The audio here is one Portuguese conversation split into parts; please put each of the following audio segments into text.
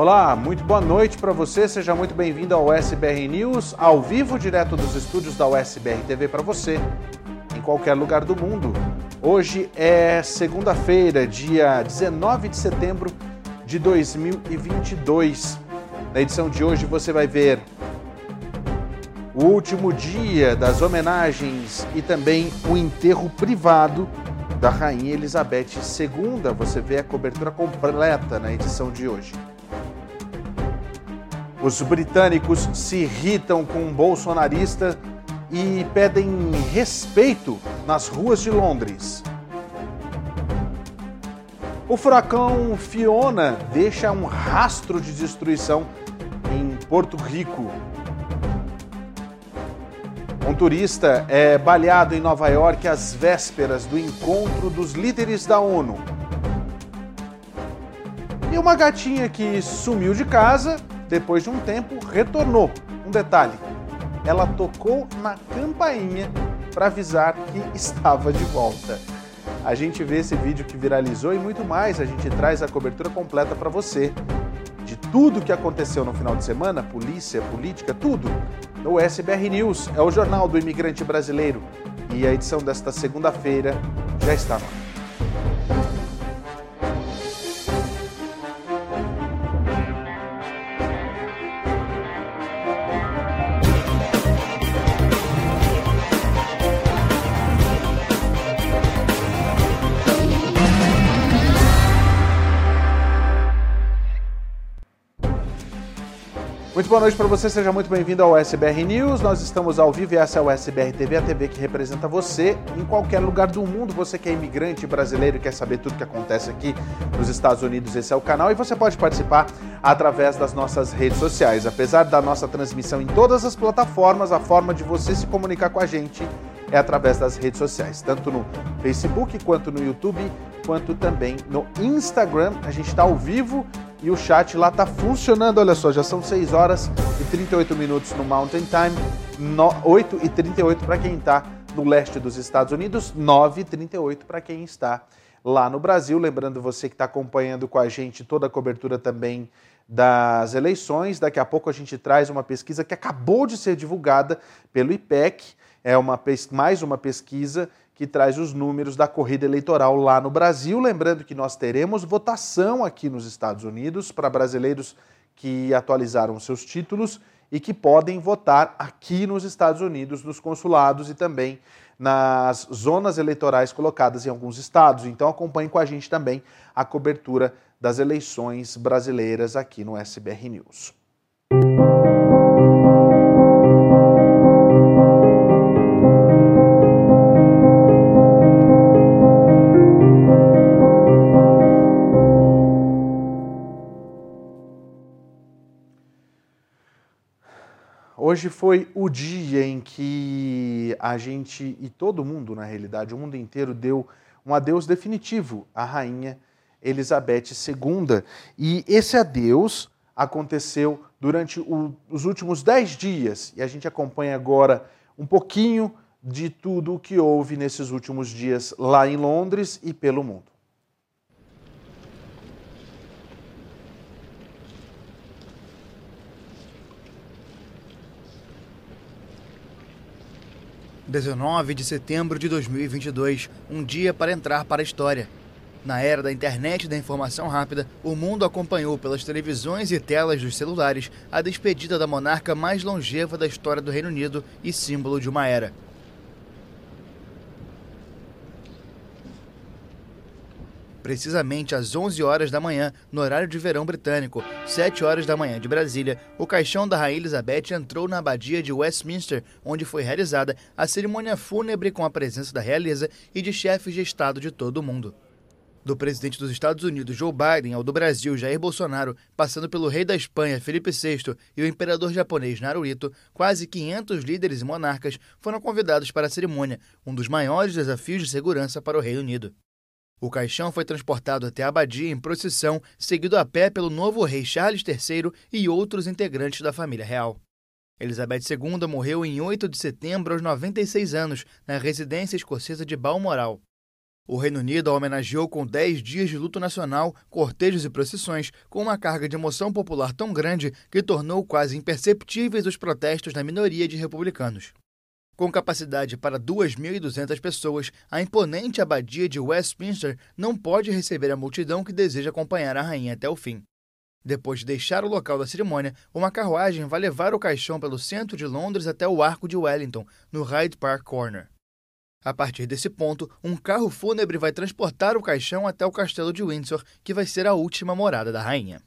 Olá, muito boa noite para você. Seja muito bem-vindo ao USBR News, ao vivo, direto dos estúdios da USBR TV para você, em qualquer lugar do mundo. Hoje é segunda-feira, dia 19 de setembro de 2022. Na edição de hoje você vai ver o último dia das homenagens e também o enterro privado da Rainha Elizabeth II. Você vê a cobertura completa na edição de hoje. Os britânicos se irritam com um bolsonarista e pedem respeito nas ruas de Londres. O furacão Fiona deixa um rastro de destruição em Porto Rico. Um turista é baleado em Nova York às vésperas do encontro dos líderes da ONU. E uma gatinha que sumiu de casa depois de um tempo, retornou. Um detalhe: ela tocou na campainha para avisar que estava de volta. A gente vê esse vídeo que viralizou e muito mais. A gente traz a cobertura completa para você de tudo que aconteceu no final de semana, polícia, política, tudo. No SBR News, é o jornal do imigrante brasileiro. E a edição desta segunda-feira já está no ar. Muito boa noite para você, seja muito bem-vindo ao SBR News. Nós estamos ao vivo e essa é o SBR TV, a TV que representa você em qualquer lugar do mundo. Você que é imigrante brasileiro quer saber tudo que acontece aqui nos Estados Unidos, esse é o canal e você pode participar através das nossas redes sociais. Apesar da nossa transmissão em todas as plataformas, a forma de você se comunicar com a gente é através das redes sociais, tanto no Facebook quanto no YouTube, quanto também no Instagram. A gente está ao vivo e o chat lá tá funcionando. Olha só, já são 6 horas e 38 minutos no Mountain Time, 8 e 38 para quem está no leste dos Estados Unidos, 9 e 38 para quem está lá no Brasil. Lembrando você que está acompanhando com a gente toda a cobertura também das eleições. Daqui a pouco a gente traz uma pesquisa que acabou de ser divulgada pelo IPEC. É uma, mais uma pesquisa que traz os números da corrida eleitoral lá no Brasil. Lembrando que nós teremos votação aqui nos Estados Unidos para brasileiros que atualizaram seus títulos e que podem votar aqui nos Estados Unidos, nos consulados e também nas zonas eleitorais colocadas em alguns estados. Então acompanhe com a gente também a cobertura das eleições brasileiras aqui no SBR News. Hoje foi o dia em que a gente e todo mundo, na realidade, o mundo inteiro deu um adeus definitivo à rainha Elizabeth II. E esse adeus aconteceu durante o, os últimos dez dias e a gente acompanha agora um pouquinho de tudo o que houve nesses últimos dias lá em Londres e pelo mundo. 19 de setembro de 2022, um dia para entrar para a história. Na era da internet e da informação rápida, o mundo acompanhou pelas televisões e telas dos celulares a despedida da monarca mais longeva da história do Reino Unido e símbolo de uma era. Precisamente às 11 horas da manhã, no horário de verão britânico, 7 horas da manhã de Brasília, o caixão da Rainha Elizabeth entrou na abadia de Westminster, onde foi realizada a cerimônia fúnebre com a presença da realeza e de chefes de Estado de todo o mundo. Do presidente dos Estados Unidos, Joe Biden, ao do Brasil, Jair Bolsonaro, passando pelo rei da Espanha, Felipe VI, e o imperador japonês Naruhito, quase 500 líderes e monarcas foram convidados para a cerimônia, um dos maiores desafios de segurança para o Reino Unido. O caixão foi transportado até a abadia em procissão, seguido a pé pelo novo rei Charles III e outros integrantes da família real. Elizabeth II morreu em 8 de setembro aos 96 anos, na residência escocesa de Balmoral. O Reino Unido a homenageou com 10 dias de luto nacional, cortejos e procissões, com uma carga de emoção popular tão grande que tornou quase imperceptíveis os protestos da minoria de republicanos. Com capacidade para 2.200 pessoas, a imponente abadia de Westminster não pode receber a multidão que deseja acompanhar a rainha até o fim. Depois de deixar o local da cerimônia, uma carruagem vai levar o caixão pelo centro de Londres até o Arco de Wellington, no Hyde Park Corner. A partir desse ponto, um carro fúnebre vai transportar o caixão até o castelo de Windsor, que vai ser a última morada da rainha.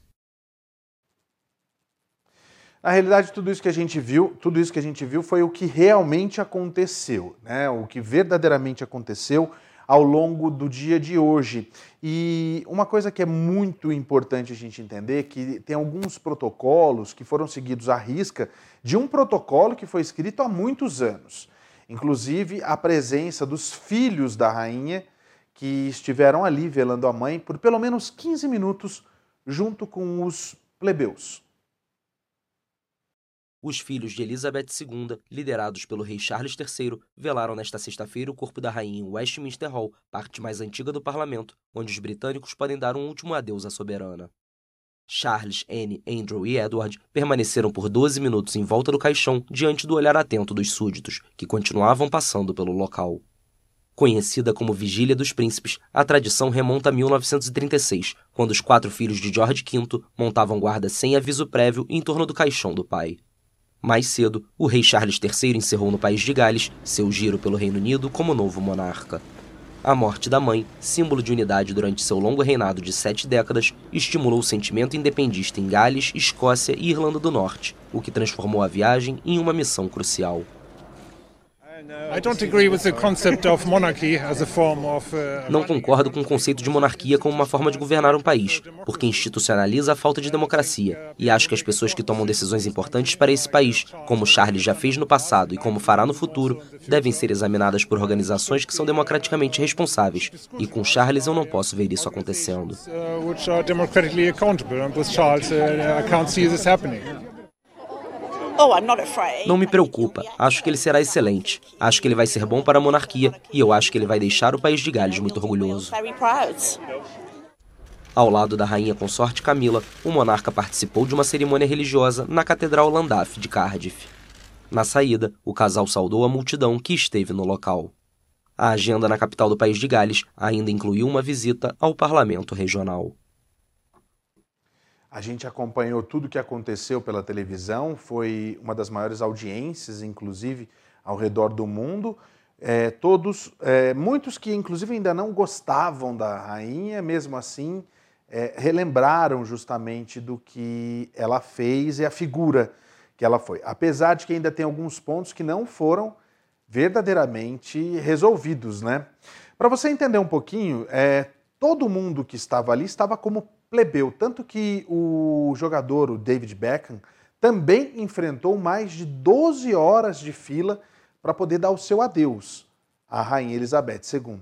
Na realidade, tudo isso que a gente viu, tudo isso que a gente viu foi o que realmente aconteceu, né? O que verdadeiramente aconteceu ao longo do dia de hoje. E uma coisa que é muito importante a gente entender é que tem alguns protocolos que foram seguidos à risca de um protocolo que foi escrito há muitos anos. Inclusive a presença dos filhos da rainha que estiveram ali velando a mãe por pelo menos 15 minutos junto com os plebeus os filhos de Elizabeth II, liderados pelo rei Charles III, velaram nesta sexta-feira o corpo da rainha em Westminster Hall, parte mais antiga do parlamento, onde os britânicos podem dar um último adeus à soberana. Charles, Anne, Andrew e Edward permaneceram por 12 minutos em volta do caixão diante do olhar atento dos súditos, que continuavam passando pelo local. Conhecida como Vigília dos Príncipes, a tradição remonta a 1936, quando os quatro filhos de George V montavam guarda sem aviso prévio em torno do caixão do pai. Mais cedo, o rei Charles III encerrou no país de Gales seu giro pelo Reino Unido como novo monarca. A morte da mãe, símbolo de unidade durante seu longo reinado de sete décadas, estimulou o sentimento independista em Gales, Escócia e Irlanda do Norte, o que transformou a viagem em uma missão crucial. Não concordo com o conceito de monarquia como uma forma de governar um país, porque institucionaliza a falta de democracia, e acho que as pessoas que tomam decisões importantes para esse país, como Charles já fez no passado e como fará no futuro, devem ser examinadas por organizações que são democraticamente responsáveis, e com Charles eu não posso ver isso acontecendo. Oh, não me preocupa. Acho que ele será excelente. Acho que ele vai ser bom para a monarquia e eu acho que ele vai deixar o país de Gales muito orgulhoso. Ao lado da rainha consorte Camila, o monarca participou de uma cerimônia religiosa na Catedral Llandaff de Cardiff. Na saída, o casal saudou a multidão que esteve no local. A agenda na capital do país de Gales ainda incluiu uma visita ao parlamento regional. A gente acompanhou tudo o que aconteceu pela televisão, foi uma das maiores audiências, inclusive, ao redor do mundo. É, todos, é, muitos que inclusive ainda não gostavam da rainha, mesmo assim, é, relembraram justamente do que ela fez e a figura que ela foi. Apesar de que ainda tem alguns pontos que não foram verdadeiramente resolvidos, né? Para você entender um pouquinho, é, todo mundo que estava ali estava como plebeu, tanto que o jogador, o David Beckham, também enfrentou mais de 12 horas de fila para poder dar o seu adeus à Rainha Elizabeth II.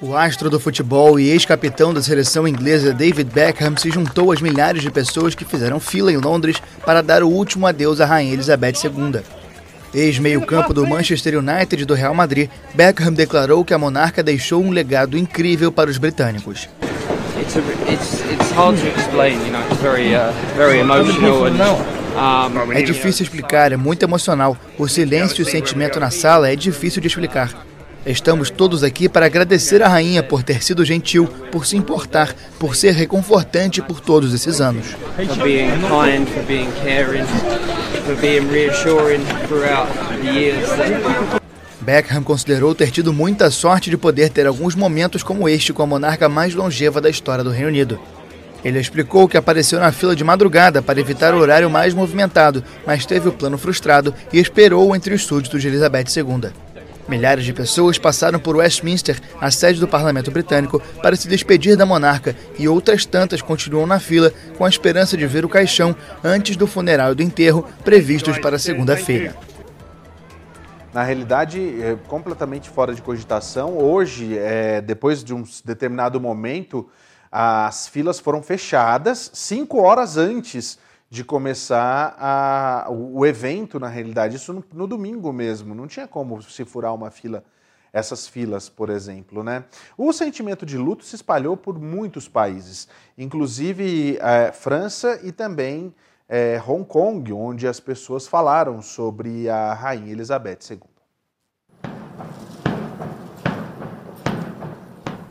O astro do futebol e ex-capitão da seleção inglesa David Beckham se juntou às milhares de pessoas que fizeram fila em Londres para dar o último adeus à Rainha Elizabeth II. Ex-meio-campo do Manchester United e do Real Madrid, Beckham declarou que a monarca deixou um legado incrível para os britânicos it's a, it's it's hard to explain. You know, it's very uh, very emotional and. Um, é difícil explicar, é muito emocional. O silêncio e o sentimento na sala é difícil de explicar. Estamos todos aqui para agradecer à rainha por ter sido gentil, por se importar, por ser reconfortante por todos esses anos. For being kind, for being caring, for being reassuring throughout the years. Beckham considerou ter tido muita sorte de poder ter alguns momentos como este com a monarca mais longeva da história do Reino Unido. Ele explicou que apareceu na fila de madrugada para evitar o horário mais movimentado, mas teve o plano frustrado e esperou entre os súditos de Elizabeth II. Milhares de pessoas passaram por Westminster, a sede do parlamento britânico, para se despedir da monarca e outras tantas continuam na fila com a esperança de ver o caixão antes do funeral e do enterro previstos para segunda-feira. Na realidade, é completamente fora de cogitação. Hoje, é, depois de um determinado momento, as filas foram fechadas cinco horas antes de começar a, o, evento, na realidade, isso no, no, domingo mesmo. Não tinha como se furar uma fila, essas filas, por exemplo. Né? O sentimento de luto se espalhou por muitos países, inclusive é, França e também é, Hong Kong, onde as pessoas falaram sobre a Rainha Elizabeth II.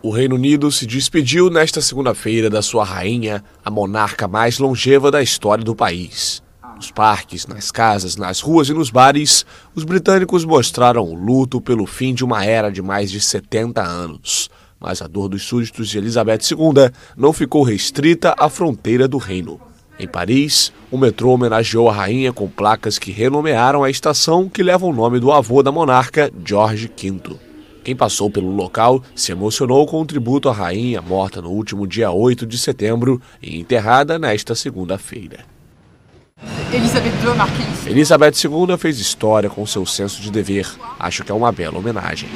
O Reino Unido se despediu nesta segunda-feira da sua rainha, a monarca mais longeva da história do país. Nos parques, nas casas, nas ruas e nos bares, os britânicos mostraram o luto pelo fim de uma era de mais de 70 anos. Mas a dor dos súditos de Elizabeth II não ficou restrita à fronteira do reino. Em Paris, o metrô homenageou a rainha com placas que renomearam a estação que leva o nome do avô da monarca, George V. Quem passou pelo local se emocionou com o tributo à rainha morta no último dia 8 de setembro e enterrada nesta segunda-feira. Elizabeth II fez história com seu senso de dever. Acho que é uma bela homenagem.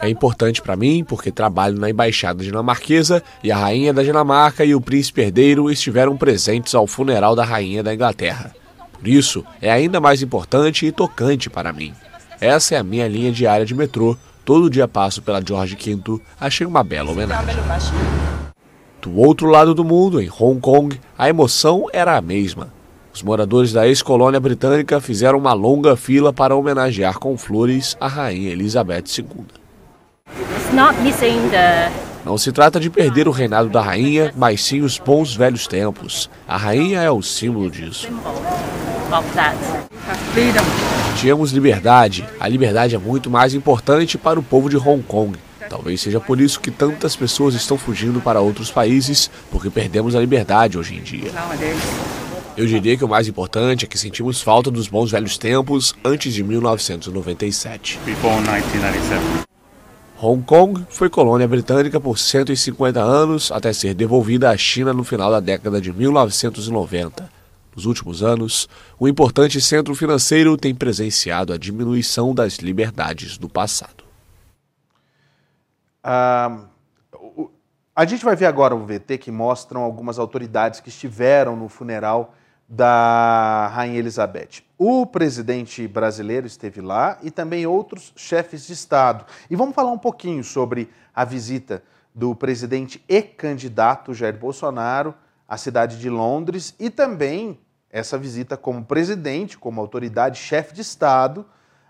É importante para mim porque trabalho na embaixada dinamarquesa e a rainha da Dinamarca e o príncipe herdeiro estiveram presentes ao funeral da rainha da Inglaterra. Por isso, é ainda mais importante e tocante para mim. Essa é a minha linha diária de metrô. Todo dia passo pela George V. Achei uma bela homenagem. Do outro lado do mundo, em Hong Kong, a emoção era a mesma. Os moradores da ex-colônia britânica fizeram uma longa fila para homenagear com flores a rainha Elizabeth II. Não se trata de perder o reinado da rainha, mas sim os bons velhos tempos. A rainha é o símbolo disso. Tínhamos liberdade. A liberdade é muito mais importante para o povo de Hong Kong. Talvez seja por isso que tantas pessoas estão fugindo para outros países, porque perdemos a liberdade hoje em dia. Eu diria que o mais importante é que sentimos falta dos bons velhos tempos antes de 1997. Hong Kong foi colônia britânica por 150 anos até ser devolvida à China no final da década de 1990. Nos últimos anos, o importante centro financeiro tem presenciado a diminuição das liberdades do passado. Ah, a gente vai ver agora um VT que mostram algumas autoridades que estiveram no funeral da Rainha Elizabeth. O presidente brasileiro esteve lá e também outros chefes de Estado. E vamos falar um pouquinho sobre a visita do presidente e candidato Jair Bolsonaro à cidade de Londres e também essa visita como presidente, como autoridade, chefe de Estado,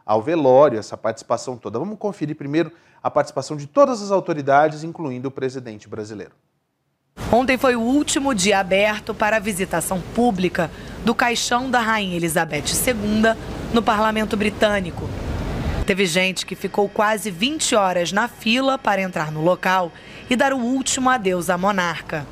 ao velório, essa participação toda. Vamos conferir primeiro a participação de todas as autoridades, incluindo o presidente brasileiro. Ontem foi o último dia aberto para a visitação pública do caixão da Rainha Elizabeth II no parlamento britânico. Teve gente que ficou quase 20 horas na fila para entrar no local e dar o último adeus à monarca.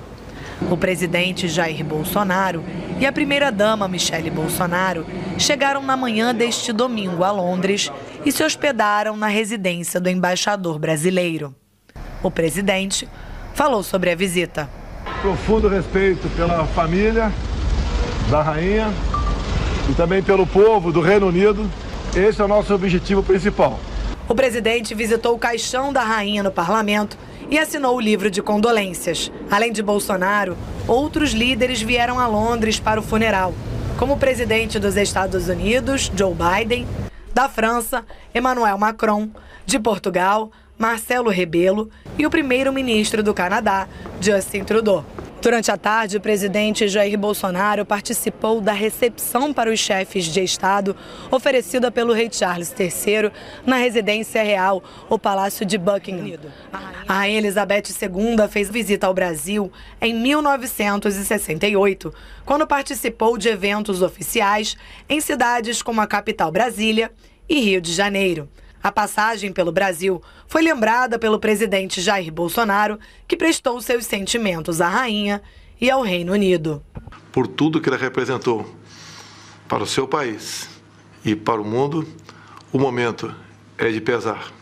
O presidente Jair Bolsonaro e a primeira-dama Michele Bolsonaro chegaram na manhã deste domingo a Londres e se hospedaram na residência do embaixador brasileiro. O presidente falou sobre a visita. Profundo respeito pela família da rainha e também pelo povo do Reino Unido. Esse é o nosso objetivo principal. O presidente visitou o caixão da rainha no parlamento e assinou o livro de condolências. Além de Bolsonaro, outros líderes vieram a Londres para o funeral, como o presidente dos Estados Unidos, Joe Biden, da França, Emmanuel Macron, de Portugal, Marcelo Rebelo e o primeiro-ministro do Canadá, Justin Trudeau. Durante a tarde, o presidente Jair Bolsonaro participou da recepção para os chefes de Estado oferecida pelo rei Charles III na residência real, o Palácio de Buckingham. A rainha Elizabeth II fez visita ao Brasil em 1968, quando participou de eventos oficiais em cidades como a capital Brasília e Rio de Janeiro. A passagem pelo Brasil foi lembrada pelo presidente Jair Bolsonaro, que prestou seus sentimentos à rainha e ao Reino Unido. Por tudo que ela representou para o seu país e para o mundo, o momento é de pesar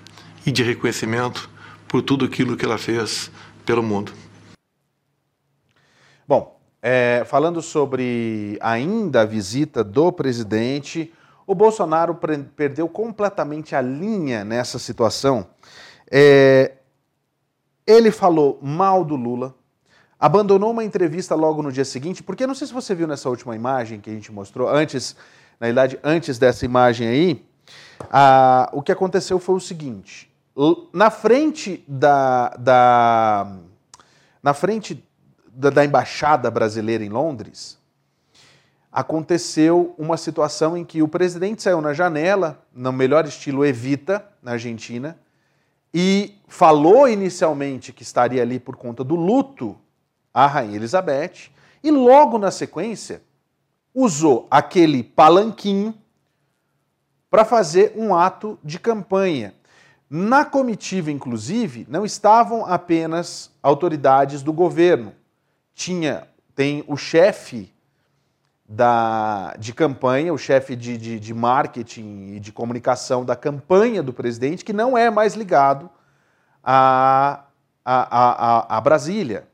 e de reconhecimento por tudo aquilo que ela fez pelo mundo. Bom, é, falando sobre ainda a visita do presidente, o Bolsonaro perdeu completamente a linha nessa situação. É, ele falou mal do Lula, abandonou uma entrevista logo no dia seguinte, porque não sei se você viu nessa última imagem que a gente mostrou, antes, na verdade, antes dessa imagem aí, a, o que aconteceu foi o seguinte: na frente da, da na frente da, da embaixada brasileira em Londres, aconteceu uma situação em que o presidente saiu na janela, no melhor estilo Evita, na Argentina, e falou inicialmente que estaria ali por conta do luto à Rainha Elizabeth, e logo na sequência usou aquele palanquinho para fazer um ato de campanha. Na comitiva, inclusive, não estavam apenas autoridades do governo. Tinha, tem o chefe da, de campanha, o chefe de, de, de, marketing e de comunicação da campanha do presidente, que não é mais ligado a, a, a, a Brasília.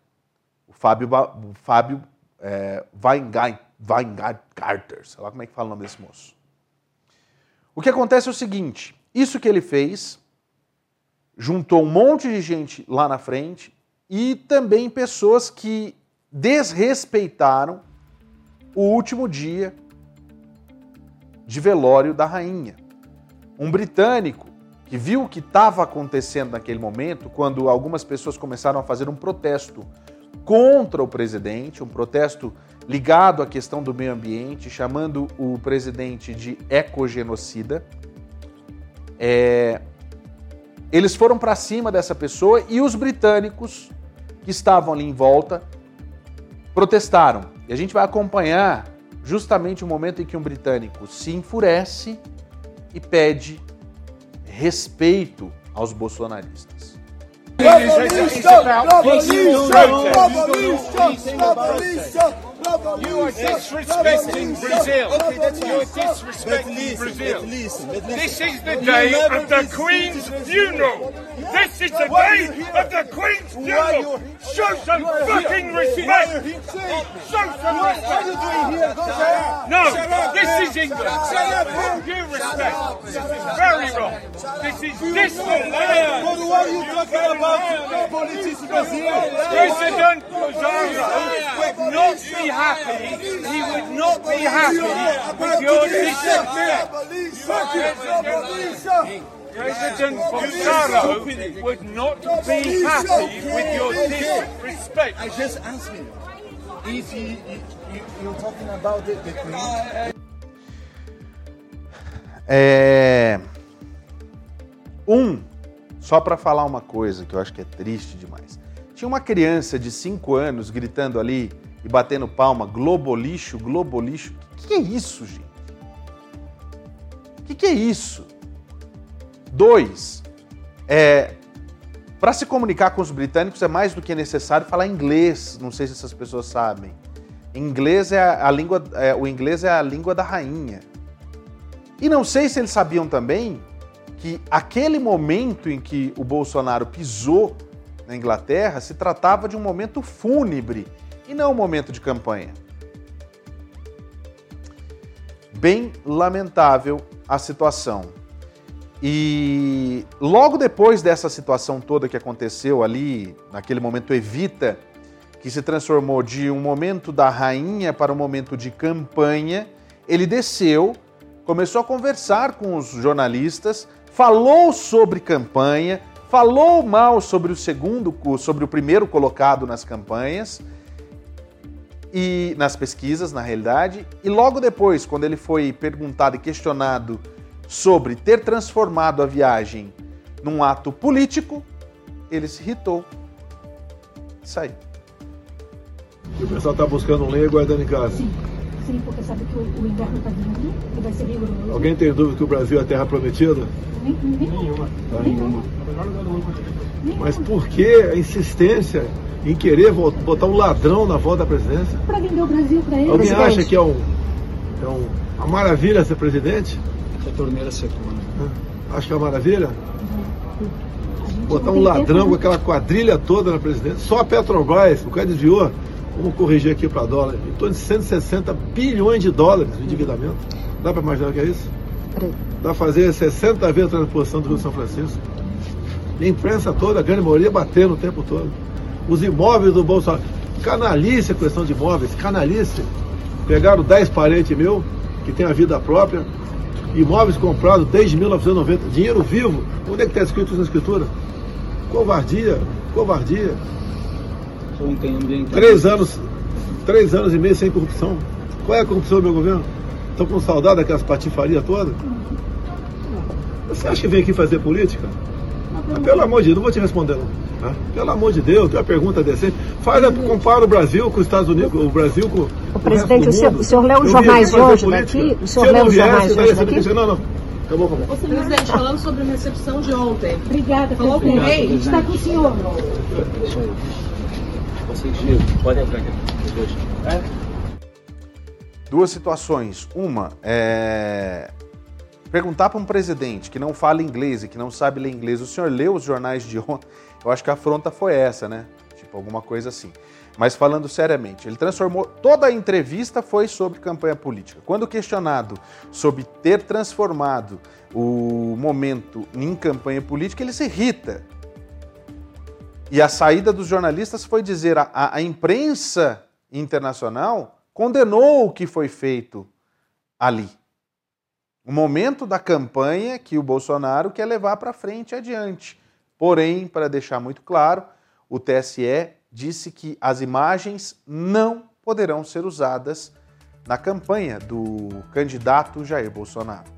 O Fábio, o Fábio é, Weingarter, sei lá como é que fala o nome desse moço. O que acontece é o seguinte: isso que ele fez juntou um monte de gente lá na frente e também pessoas que desrespeitaram o último dia de velório da rainha. Um britânico que viu o que estava acontecendo naquele momento, quando algumas pessoas começaram a fazer um protesto contra o presidente, um protesto ligado à questão do meio ambiente, chamando o presidente de ecogenocida. É... Eles foram para cima dessa pessoa e os britânicos que estavam ali em volta protestaram. E a gente vai acompanhar justamente o momento em que um britânico se enfurece e pede respeito aos bolsonaristas. You are disrespecting Brazil. You are disrespecting Brazil. This is the day of the Queen's funeral. This is the day of the Queen's funeral. Show some fucking respect. Show some respect. No, this is England. Due respect. This is very wrong. This is disrespect. What are you talking about? Politics Brazil. President happy. He would not be happy with your disrespect. President Bolsonaro would not be happy with your disrespect. I just asked him if you, you, you're talking about the, the Queen. É... Um, só para falar uma coisa que eu acho que é triste demais. Tinha uma criança de 5 anos gritando ali e batendo palma, globolixo, globolixo. O que, que é isso, gente? O que, que é isso? Dois, é, para se comunicar com os britânicos é mais do que necessário falar inglês. Não sei se essas pessoas sabem. Inglês é a língua, é, o inglês é a língua da rainha. E não sei se eles sabiam também que aquele momento em que o Bolsonaro pisou na Inglaterra se tratava de um momento fúnebre e não um momento de campanha. Bem lamentável a situação. E logo depois dessa situação toda que aconteceu ali, naquele momento Evita, que se transformou de um momento da rainha para um momento de campanha, ele desceu, começou a conversar com os jornalistas, falou sobre campanha, falou mal sobre o segundo, sobre o primeiro colocado nas campanhas e nas pesquisas, na realidade, e logo depois, quando ele foi perguntado e questionado sobre ter transformado a viagem num ato político, ele se irritou e saiu. O pessoal está buscando um lei e guardando em casa. Sim, sim, porque sabe que o, o inverno está vindo e vai ser rigoroso. Alguém tem dúvida que o Brasil é terra prometida? Nem, nenhuma. Tá? Nenhuma. Mas por que a insistência em querer botar um ladrão na volta da presidência? Para vender o Brasil para ele. Alguém presidente. acha que é, um, é um, uma maravilha ser presidente? Que a torneira secou. Acho que é uma maravilha? Botar um ladrão com aquela quadrilha toda na presidência. Só a Petrobras, o cara desviou, vamos corrigir aqui para dólar, em torno de 160 bilhões de dólares de endividamento. Dá para imaginar o que é isso? Dá para fazer 60 vezes a transposição do Rio São Francisco. E a imprensa toda, a grande maioria, batendo o tempo todo. Os imóveis do Bolsonaro. Canalice a questão de imóveis, canalice. Pegaram 10 parentes meu, que tem a vida própria, imóveis comprados desde 1990, dinheiro vivo. Onde é que está escrito isso na escritura? Covardia, covardia. Três anos, três anos e meio sem corrupção. Qual é a corrupção do meu governo? Estou com saudade daquelas patifarias todas. Você acha que vem aqui fazer política? Ah, pelo amor de Deus, não vou te responder não. Tá? Pelo amor de Deus, tem uma pergunta decente. Faz, a- compara o Brasil com os Estados Unidos, o Brasil com o presidente, resto do o senhor- mundo. o senhor leu os jornais hoje política. daqui? O Se senhor eu leu não os jornais hoje você daqui? disse, Não, não. Acabou, acabou. Presidente, falando sobre a recepção de ontem. Obrigada, Falou com o presidente. rei? Está com o senhor. Vocês podem entrar aqui. dois. Duas situações. Uma é perguntar para um presidente que não fala inglês e que não sabe ler inglês, o senhor leu os jornais de ontem? Eu acho que a afronta foi essa, né? Tipo, alguma coisa assim. Mas falando seriamente, ele transformou. Toda a entrevista foi sobre campanha política. Quando questionado sobre ter transformado o momento em campanha política, ele se irrita. E a saída dos jornalistas foi dizer a, a, a imprensa internacional condenou o que foi feito ali. O momento da campanha que o Bolsonaro quer levar para frente adiante. Porém, para deixar muito claro, o TSE disse que as imagens não poderão ser usadas na campanha do candidato Jair Bolsonaro.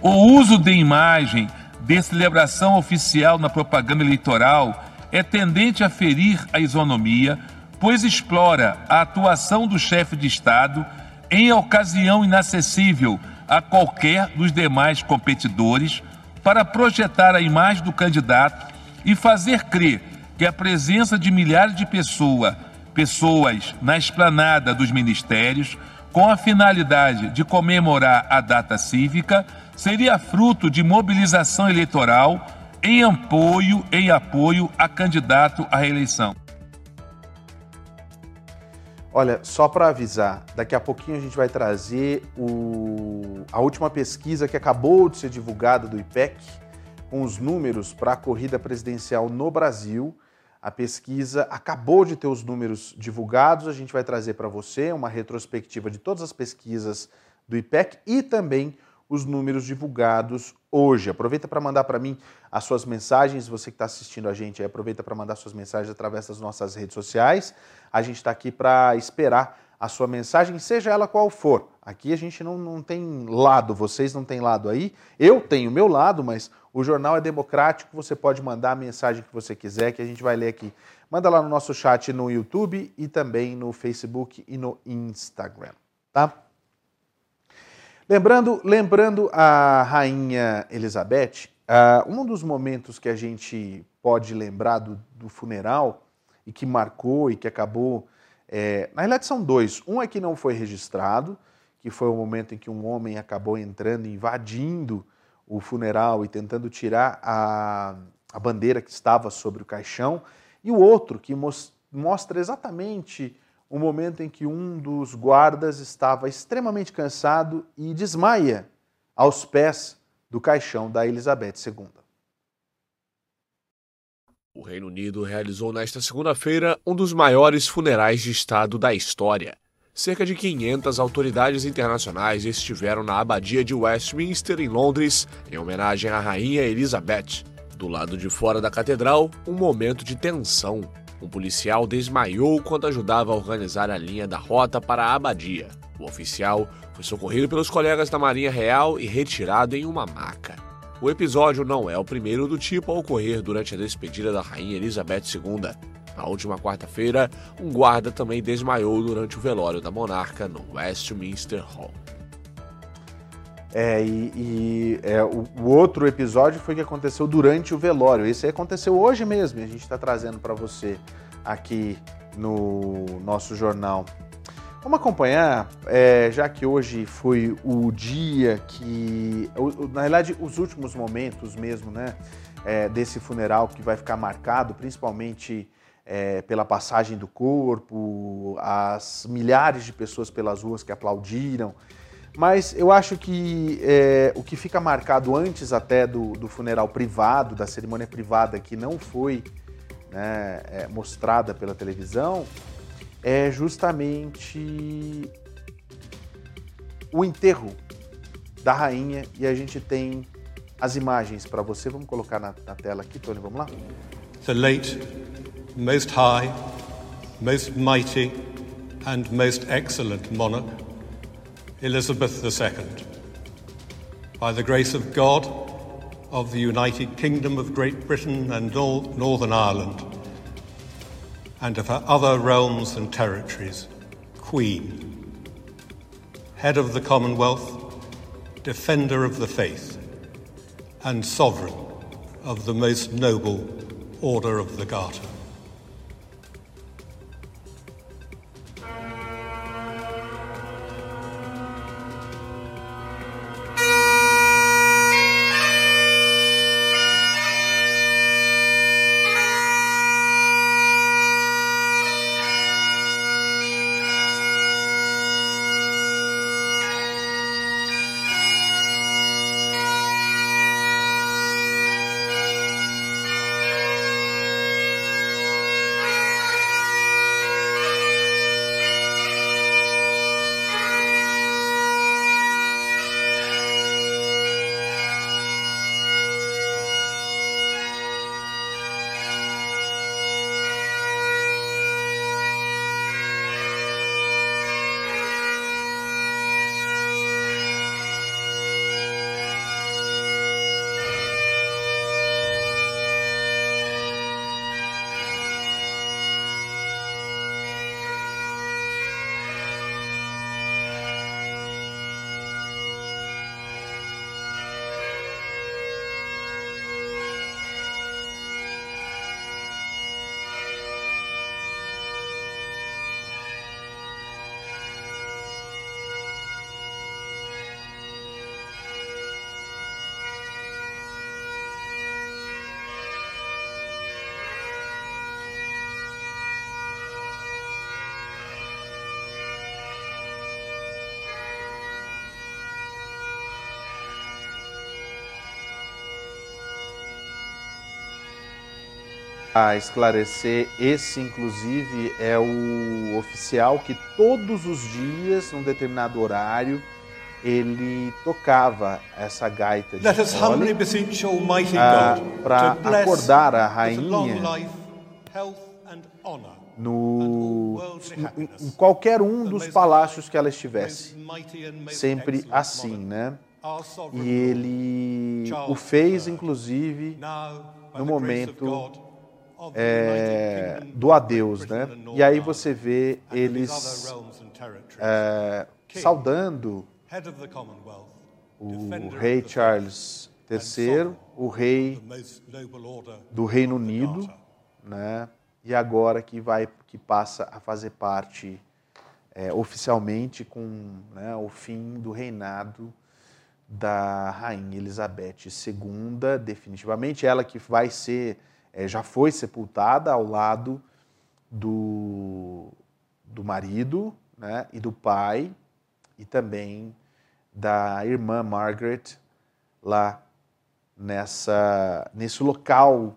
O uso de imagem de celebração oficial na propaganda eleitoral é tendente a ferir a isonomia, pois explora a atuação do chefe de Estado em ocasião inacessível a qualquer dos demais competidores para projetar a imagem do candidato e fazer crer que a presença de milhares de pessoa, pessoas na esplanada dos ministérios, com a finalidade de comemorar a data cívica, seria fruto de mobilização eleitoral em apoio, em apoio a candidato à reeleição. Olha, só para avisar, daqui a pouquinho a gente vai trazer o- a última pesquisa que acabou de ser divulgada do IPEC, com os números para a corrida presidencial no Brasil. A pesquisa acabou de ter os números divulgados, a gente vai trazer para você uma retrospectiva de todas as pesquisas do IPEC e também os números divulgados hoje. Aproveita para mandar para mim as suas mensagens, você que está assistindo a gente aí, aproveita para mandar suas mensagens através das nossas redes sociais. A gente está aqui para esperar a sua mensagem, seja ela qual for. Aqui a gente não, não tem lado, vocês não têm lado aí. Eu tenho meu lado, mas o jornal é democrático, você pode mandar a mensagem que você quiser, que a gente vai ler aqui. Manda lá no nosso chat no YouTube e também no Facebook e no Instagram, tá? Lembrando, lembrando a rainha Elizabeth, ah, um dos momentos que a gente pode lembrar do, do funeral e que marcou e que acabou. é, na realidade, são dois. Um é que não foi registrado, que foi o momento em que um homem acabou entrando, invadindo o funeral e tentando tirar a, a bandeira que estava sobre o caixão. E o outro que mos- mostra exatamente o momento em que um dos guardas estava extremamente cansado e desmaia aos pés do caixão da Elizabeth II. O Reino Unido realizou nesta segunda-feira um dos maiores funerais de Estado da história. Cerca de 500 autoridades internacionais estiveram na abadia de Westminster, em Londres, em homenagem à Rainha Elizabeth. Do lado de fora da catedral, um momento de tensão. Um policial desmaiou quando ajudava a organizar a linha da rota para a abadia. O oficial foi socorrido pelos colegas da Marinha Real e retirado em uma maca. O episódio não é o primeiro do tipo a ocorrer durante a despedida da Rainha Elizabeth II. Na última quarta-feira, um guarda também desmaiou durante o velório da monarca no Westminster Hall. É, e, e é, o, o, outro episódio foi que aconteceu durante o velório. Esse aconteceu hoje mesmo a gente está trazendo para você aqui no nosso jornal. Vamos acompanhar, é, já que hoje foi o dia que, na realidade, os últimos momentos mesmo, né, é, desse funeral que vai ficar marcado, principalmente é, pela passagem do corpo, as milhares de pessoas pelas ruas que aplaudiram. Mas eu acho que é, o que fica marcado antes até do, do, funeral privado, da cerimônia privada que não foi né, é, mostrada pela televisão, é justamente o enterro da rainha e a gente tem as imagens para você. Vamos colocar na, na tela aqui, Tony, vamos lá? The late, most high, most mighty and most excellent monarch Elizabeth II. By the grace of God, of the United Kingdom of Great Britain and Northern Ireland, and of her other realms and territories, Queen, Head of the Commonwealth, Defender of the Faith, and Sovereign of the most noble Order of the Garter. A esclarecer, esse inclusive é o oficial que todos os dias, num determinado horário, ele tocava essa gaita de para acordar a rainha no, em, em qualquer um dos palácios que ela estivesse. Sempre assim, né? E ele o fez, inclusive, no momento é, do adeus, né? E aí você vê eles é, saudando o rei Charles III, o rei do Reino Unido, né? E agora que vai, que passa a fazer parte é, oficialmente com né, o fim do reinado da rainha Elizabeth II, definitivamente ela que vai ser é, já foi sepultada ao lado do, do marido né, e do pai, e também da irmã Margaret, lá nessa, nesse local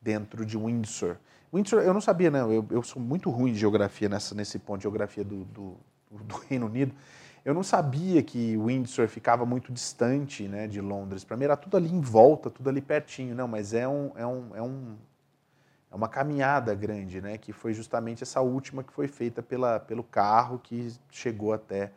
dentro de Windsor. Windsor, eu não sabia, não, eu, eu sou muito ruim de geografia nessa, nesse ponto de geografia do, do, do Reino Unido. Eu não sabia que Windsor ficava muito distante né, de Londres. Para mim era tudo ali em volta, tudo ali pertinho. Não, mas é um, é um, é um, é uma caminhada grande, né? Que foi justamente essa última que foi feita pela, pelo carro que chegou até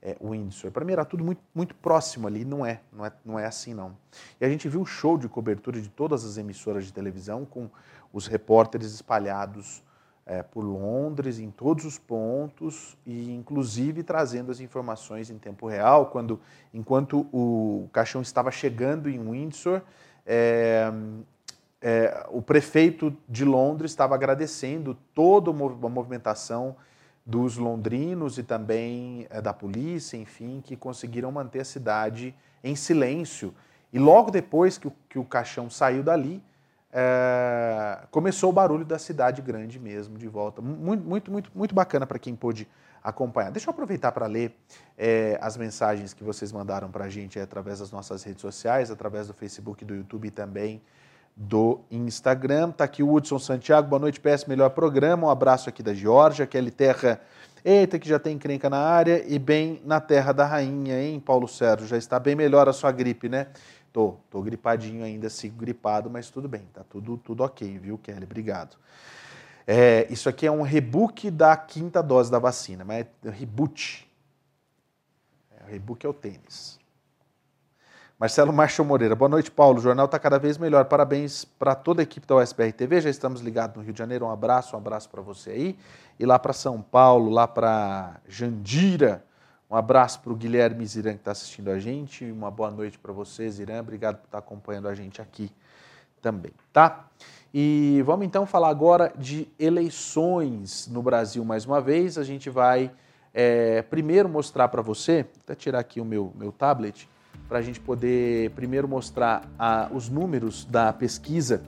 é, Windsor. Para mim era tudo muito, muito próximo ali, não é, não é, não é assim não. E a gente viu o show de cobertura de todas as emissoras de televisão com os repórteres espalhados é, por Londres, em todos os pontos, e inclusive trazendo as informações em tempo real, quando, enquanto o caixão estava chegando em Windsor, é, é, o prefeito de Londres estava agradecendo toda a movimentação dos londrinos e também é, da polícia, enfim, que conseguiram manter a cidade em silêncio. E logo depois que o, que o caixão saiu dali, é, começou o barulho da cidade grande mesmo de volta. Muito, muito, muito, muito bacana para quem pôde acompanhar. Deixa eu aproveitar para ler é, as mensagens que vocês mandaram para a gente através das nossas redes sociais, através do Facebook, do YouTube e também do Instagram. Tá aqui o Hudson Santiago, boa noite, PS, melhor programa. Um abraço aqui da Georgia, Kelly Terra. Eita, que já tem encrenca na área e bem na terra da rainha, hein, Paulo Sérgio? Já está bem melhor a sua gripe, né? Tô, tô gripadinho ainda, sigo gripado, mas tudo bem, tá tudo, tudo ok, viu, Kelly? Obrigado. É, isso aqui é um rebook da quinta dose da vacina, mas é reboot. É, rebook é o tênis. Marcelo Marcho Moreira, boa noite, Paulo. O jornal está cada vez melhor. Parabéns para toda a equipe da USBR TV. Já estamos ligados no Rio de Janeiro. Um abraço, um abraço para você aí. E lá para São Paulo, lá para Jandira, um abraço para o Guilherme Ziran que está assistindo a gente. Uma boa noite para você, Ziran. Obrigado por estar tá acompanhando a gente aqui também, tá? E vamos então falar agora de eleições no Brasil mais uma vez. A gente vai é, primeiro mostrar para você, até tirar aqui o meu, meu tablet, para a gente poder primeiro mostrar a, os números da pesquisa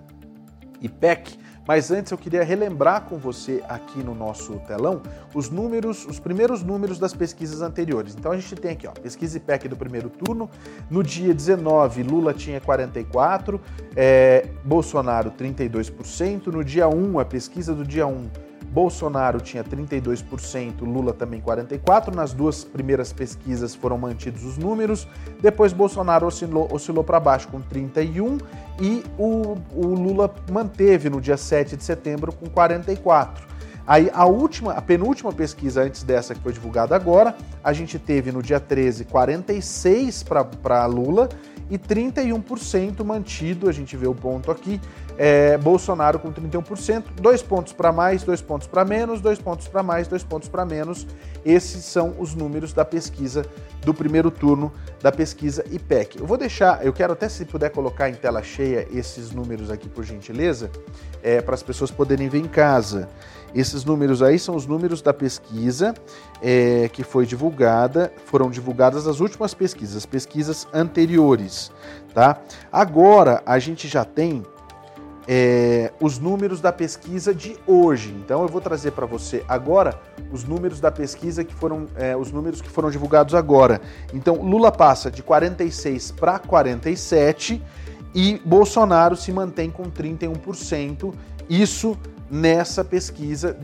IPEC mas antes eu queria relembrar com você aqui no nosso telão os números, os primeiros números das pesquisas anteriores. Então a gente tem aqui, ó, pesquisa IPEC do primeiro turno. No dia 19, Lula tinha 44, é, Bolsonaro 32%. No dia 1, a pesquisa do dia 1, Bolsonaro tinha 32%, Lula também 44%. Nas duas primeiras pesquisas foram mantidos os números. Depois Bolsonaro oscilou, oscilou para baixo com 31% e o, o Lula manteve no dia 7 de setembro com 44%. Aí a última, a penúltima pesquisa antes dessa que foi divulgada agora, a gente teve no dia 13 46 para Lula e 31% mantido, a gente vê o ponto aqui, é, Bolsonaro com 31%, dois pontos para mais, dois pontos para menos, dois pontos para mais, dois pontos para menos. Esses são os números da pesquisa do primeiro turno da pesquisa IPEC. Eu vou deixar, eu quero até se puder colocar em tela cheia esses números aqui, por gentileza, é, para as pessoas poderem ver em casa. Esses números aí são os números da pesquisa é, que foi divulgada, foram divulgadas as últimas pesquisas, as pesquisas anteriores, tá? Agora a gente já tem é, os números da pesquisa de hoje. Então eu vou trazer para você agora os números da pesquisa que foram é, os números que foram divulgados agora. Então Lula passa de 46 para 47 e Bolsonaro se mantém com 31%. Isso nessa pesquisa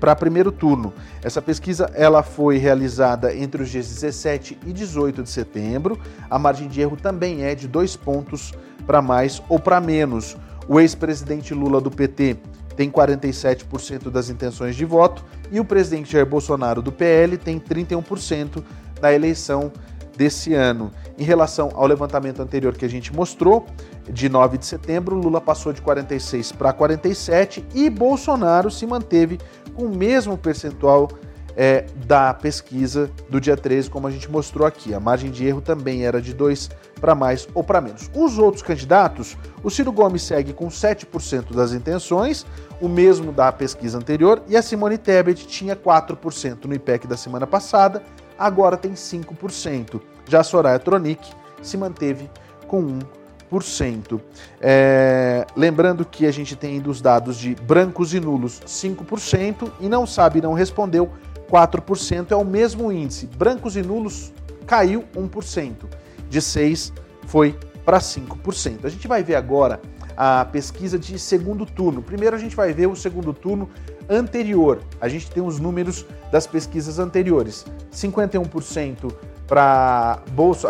para primeiro turno. Essa pesquisa ela foi realizada entre os dias 17 e 18 de setembro. A margem de erro também é de dois pontos para mais ou para menos. O ex-presidente Lula do PT tem 47% das intenções de voto e o presidente Jair Bolsonaro do PL tem 31% na eleição desse ano. Em relação ao levantamento anterior que a gente mostrou, de 9 de setembro, Lula passou de 46 para 47 e Bolsonaro se manteve com o mesmo percentual é, da pesquisa do dia 13, como a gente mostrou aqui. A margem de erro também era de 2 para mais ou para menos. Os outros candidatos, o Ciro Gomes segue com 7% das intenções, o mesmo da pesquisa anterior, e a Simone Tebet tinha 4% no IPEC da semana passada, agora tem 5%. Já a Soraya Tronic se manteve com 1%. É, lembrando que a gente tem dos dados de brancos e nulos 5% e não sabe, não respondeu 4%. É o mesmo índice. Brancos e nulos caiu 1%. De 6% foi para 5%. A gente vai ver agora a pesquisa de segundo turno. Primeiro a gente vai ver o segundo turno anterior. A gente tem os números das pesquisas anteriores. 51% para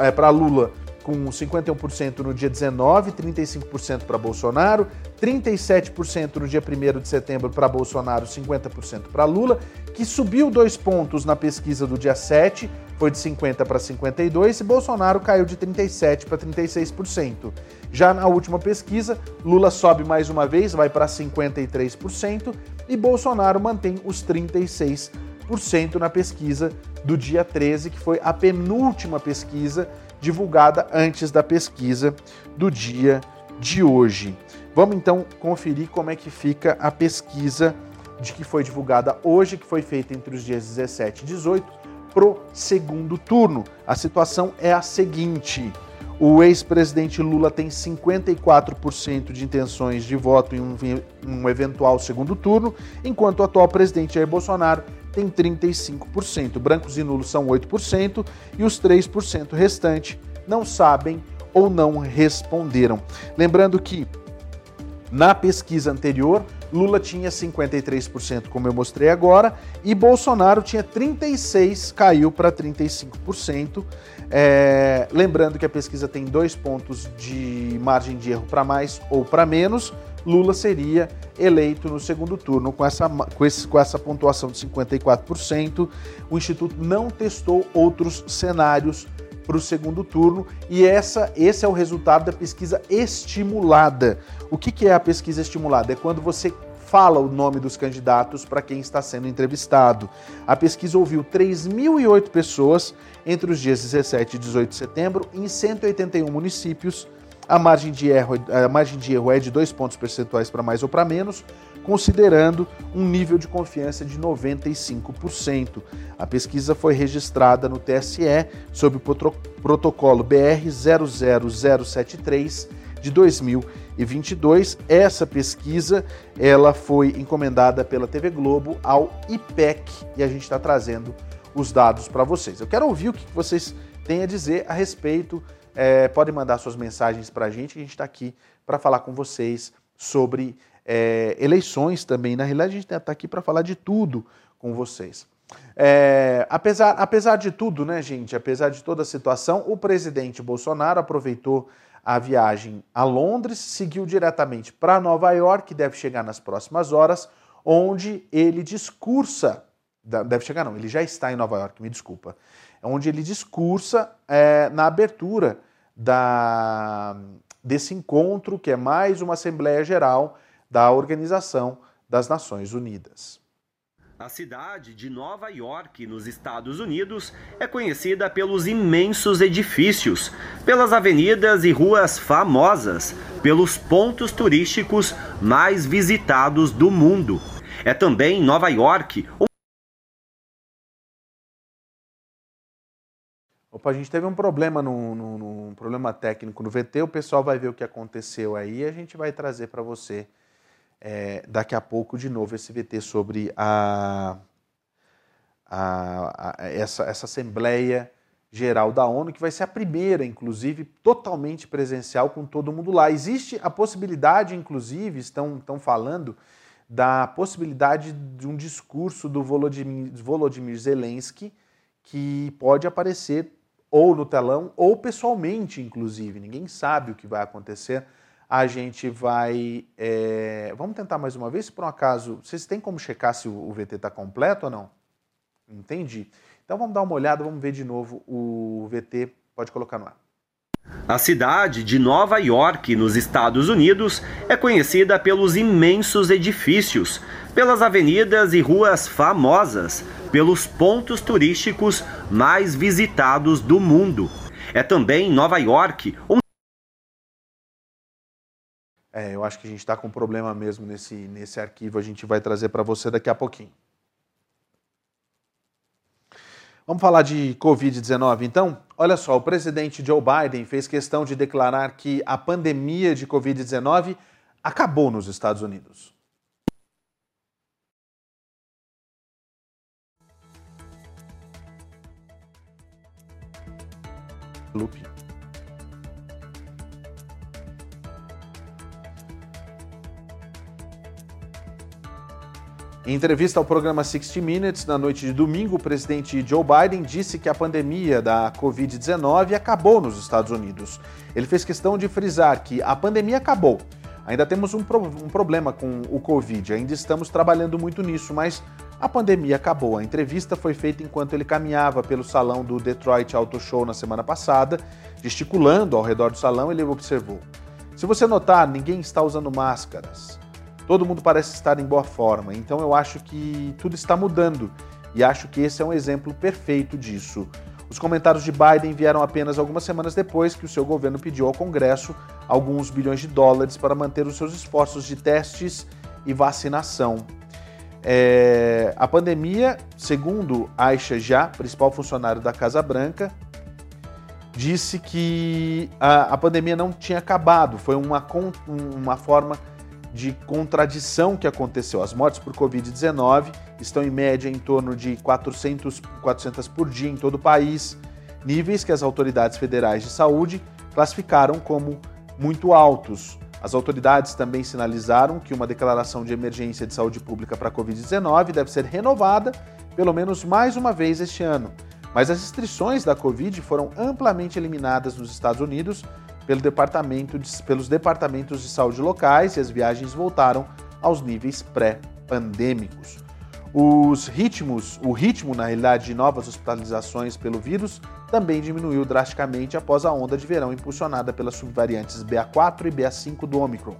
é, para Lula com 51% no dia 19, 35% para Bolsonaro, 37% no dia 1 de setembro para Bolsonaro, 50% para Lula, que subiu dois pontos na pesquisa do dia 7, foi de 50 para 52, e Bolsonaro caiu de 37 para 36%. Já na última pesquisa, Lula sobe mais uma vez, vai para 53%, e Bolsonaro mantém os 36% na pesquisa do dia 13, que foi a penúltima pesquisa divulgada antes da pesquisa do dia de hoje. Vamos então conferir como é que fica a pesquisa de que foi divulgada hoje, que foi feita entre os dias 17 e 18, pro segundo turno. A situação é a seguinte: o ex-presidente Lula tem 54% de intenções de voto em um, um, eventual segundo turno, enquanto o atual presidente Jair Bolsonaro tem 35%. Brancos e nulos são 8% e os 3% restante não sabem ou não responderam. Lembrando que na pesquisa anterior, Lula tinha 53%, como eu mostrei agora, e Bolsonaro tinha 36%, caiu para 35%. É, lembrando que a pesquisa tem dois pontos de margem de erro para mais ou para menos. Lula seria eleito no segundo turno com essa, com, esse, com essa pontuação de 54%. O Instituto não testou outros cenários para o segundo turno e essa, esse é o resultado da pesquisa estimulada. O que, que é a pesquisa estimulada? É quando você fala o nome dos candidatos para quem está sendo entrevistado. A pesquisa ouviu 3.008 pessoas entre os dias 17 e 18 de setembro em 181 municípios. A margem de erro, a margem de erro é de dois pontos percentuais para mais ou para menos, considerando um nível de confiança de 95%. A pesquisa foi registrada no TSE sob o protocolo BR 00073 de 2022. Essa pesquisa ela foi encomendada pela TV Globo ao IPEC e a gente está trazendo os dados para vocês. Eu quero ouvir o que vocês têm a dizer a respeito. É, podem mandar suas mensagens para a gente, a gente está aqui para falar com vocês sobre é, eleições também. Na realidade, a gente está aqui para falar de tudo com vocês. É, apesar, apesar de tudo, né, gente, apesar de toda a situação, o presidente Bolsonaro aproveitou a viagem a Londres, seguiu diretamente para Nova York, deve chegar nas próximas horas, onde ele discursa. Deve chegar, não, ele já está em Nova York, me desculpa. Onde ele discursa é, na abertura da, desse encontro, que é mais uma Assembleia Geral da Organização das Nações Unidas. A cidade de Nova York, nos Estados Unidos, é conhecida pelos imensos edifícios, pelas avenidas e ruas famosas, pelos pontos turísticos mais visitados do mundo. É também Nova York. Opa, a gente teve um problema no, no, no, problema técnico no VT. O pessoal vai ver o que aconteceu aí e a gente vai trazer para você é, daqui a pouco de novo esse VT sobre a, a, a, essa, essa Assembleia Geral da ONU, que vai ser a primeira, inclusive, totalmente presencial com todo mundo lá. Existe a possibilidade, inclusive, estão, estão falando da possibilidade de um discurso do Volodymyr, Volodymyr Zelensky que pode aparecer ou no telão ou pessoalmente, inclusive. Ninguém sabe o que vai acontecer a gente vai. É... Vamos tentar mais uma vez, por um acaso. Vocês têm como checar se o VT está completo ou não? Entendi. Então vamos dar uma olhada, vamos ver de novo o VT. Pode colocar no ar. A cidade de Nova York, nos Estados Unidos, é conhecida pelos imensos edifícios, pelas avenidas e ruas famosas, pelos pontos turísticos mais visitados do mundo. É também Nova York um é, eu acho que a gente está com um problema mesmo nesse, nesse arquivo, a gente vai trazer para você daqui a pouquinho. Vamos falar de Covid-19 então? Olha só, o presidente Joe Biden fez questão de declarar que a pandemia de Covid-19 acabou nos Estados Unidos. Lupe. Em entrevista ao programa 60 Minutes, na noite de domingo, o presidente Joe Biden disse que a pandemia da Covid-19 acabou nos Estados Unidos. Ele fez questão de frisar que a pandemia acabou. Ainda temos um, pro um problema com o Covid, ainda estamos trabalhando muito nisso, mas a pandemia acabou. A entrevista foi feita enquanto ele caminhava pelo salão do Detroit Auto Show na semana passada. Gesticulando ao redor do salão, ele observou: Se você notar, ninguém está usando máscaras. Todo mundo parece estar em boa forma, então eu acho que tudo está mudando e acho que esse é um exemplo perfeito disso. Os comentários de Biden vieram apenas algumas semanas depois que o seu governo pediu ao Congresso alguns bilhões de dólares para manter os seus esforços de testes e vacinação. É, a pandemia, segundo Aisha Já, principal funcionário da Casa Branca, disse que a, a pandemia não tinha acabado, foi uma, uma forma de contradição que aconteceu. As mortes por Covid-19 estão em média em torno de 400, 400 por dia em todo o país, níveis que as autoridades federais de saúde classificaram como muito altos. As autoridades também sinalizaram que uma declaração de emergência de saúde pública para a Covid-19 deve ser renovada pelo menos mais uma vez este ano. Mas as restrições da Covid foram amplamente eliminadas nos Estados Unidos pelo departamento de, pelos departamentos de saúde locais e as viagens voltaram aos níveis pré-pandêmicos. Os ritmos, o ritmo, na realidade, de novas hospitalizações pelo vírus também diminuiu drasticamente após a onda de verão impulsionada pelas subvariantes BA4 e BA5 do Omicron.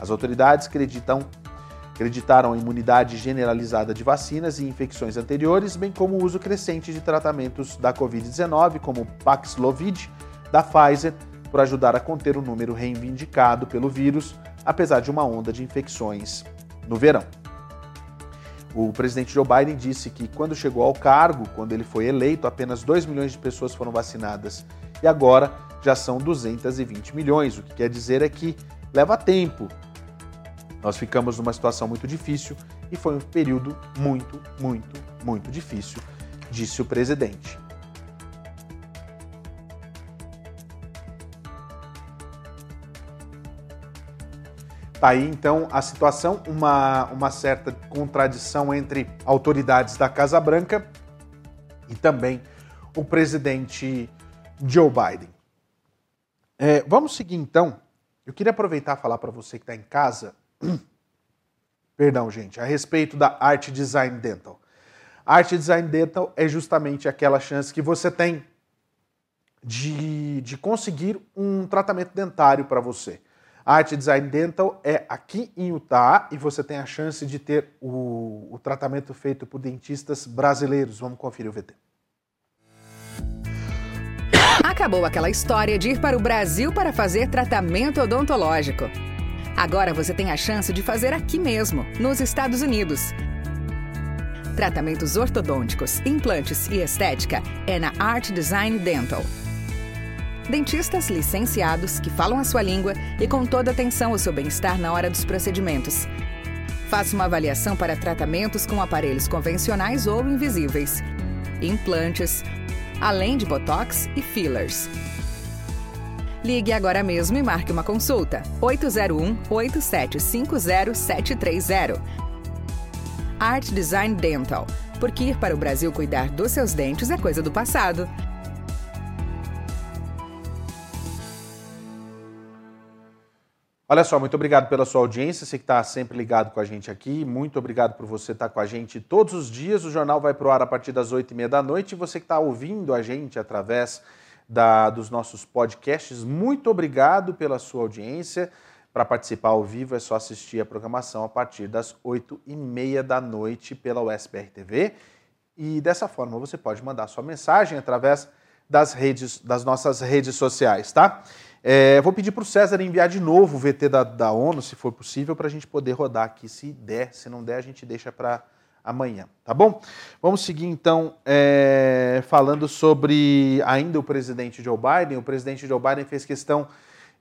As autoridades acreditam, acreditaram a imunidade generalizada de vacinas e infecções anteriores, bem como o uso crescente de tratamentos da Covid-19, como Paxlovid, da Pfizer, por ajudar a conter o número reivindicado pelo vírus, apesar de uma onda de infecções no verão. O presidente Joe Biden disse que quando chegou ao cargo, quando ele foi eleito, apenas 2 milhões de pessoas foram vacinadas e agora já são 220 milhões. O que quer dizer é que leva tempo. Nós ficamos numa situação muito difícil e foi um período muito, muito, muito difícil, disse o presidente. Tá aí então a situação, uma, uma certa contradição entre autoridades da Casa Branca e também o presidente Joe Biden. É, vamos seguir então. Eu queria aproveitar e falar para você que está em casa, perdão, gente, a respeito da Art Design Dental. Art Design Dental é justamente aquela chance que você tem de, de conseguir um tratamento dentário para você. Art Design Dental é aqui em Utah e você tem a chance de ter o, o tratamento feito por dentistas brasileiros. Vamos conferir o VT. Acabou aquela história de ir para o Brasil para fazer tratamento odontológico. Agora você tem a chance de fazer aqui mesmo, nos Estados Unidos. Tratamentos ortodônticos, implantes e estética é na Art Design Dental dentistas licenciados que falam a sua língua e com toda atenção ao seu bem-estar na hora dos procedimentos. Faça uma avaliação para tratamentos com aparelhos convencionais ou invisíveis, implantes, além de botox e fillers. Ligue agora mesmo e marque uma consulta. 801-8750-730. Art Design Dental. Porque ir para o Brasil cuidar dos seus dentes é coisa do passado. Olha só, muito obrigado pela sua audiência, você que está sempre ligado com a gente aqui. Muito obrigado por você estar tá com a gente todos os dias. O jornal vai pro ar a partir das oito e meia da noite. E você que está ouvindo a gente através da, dos nossos podcasts, muito obrigado pela sua audiência. Para participar ao vivo é só assistir a programação a partir das oito e meia da noite pela USBR TV. E dessa forma você pode mandar sua mensagem através das redes, das nossas redes sociais, tá? É, vou pedir para o César enviar de novo o VT da, da ONU, se for possível, para a gente poder rodar aqui, se der. Se não der, a gente deixa para amanhã, tá bom? Vamos seguir então é, falando sobre ainda o presidente Joe Biden. O presidente Joe Biden fez questão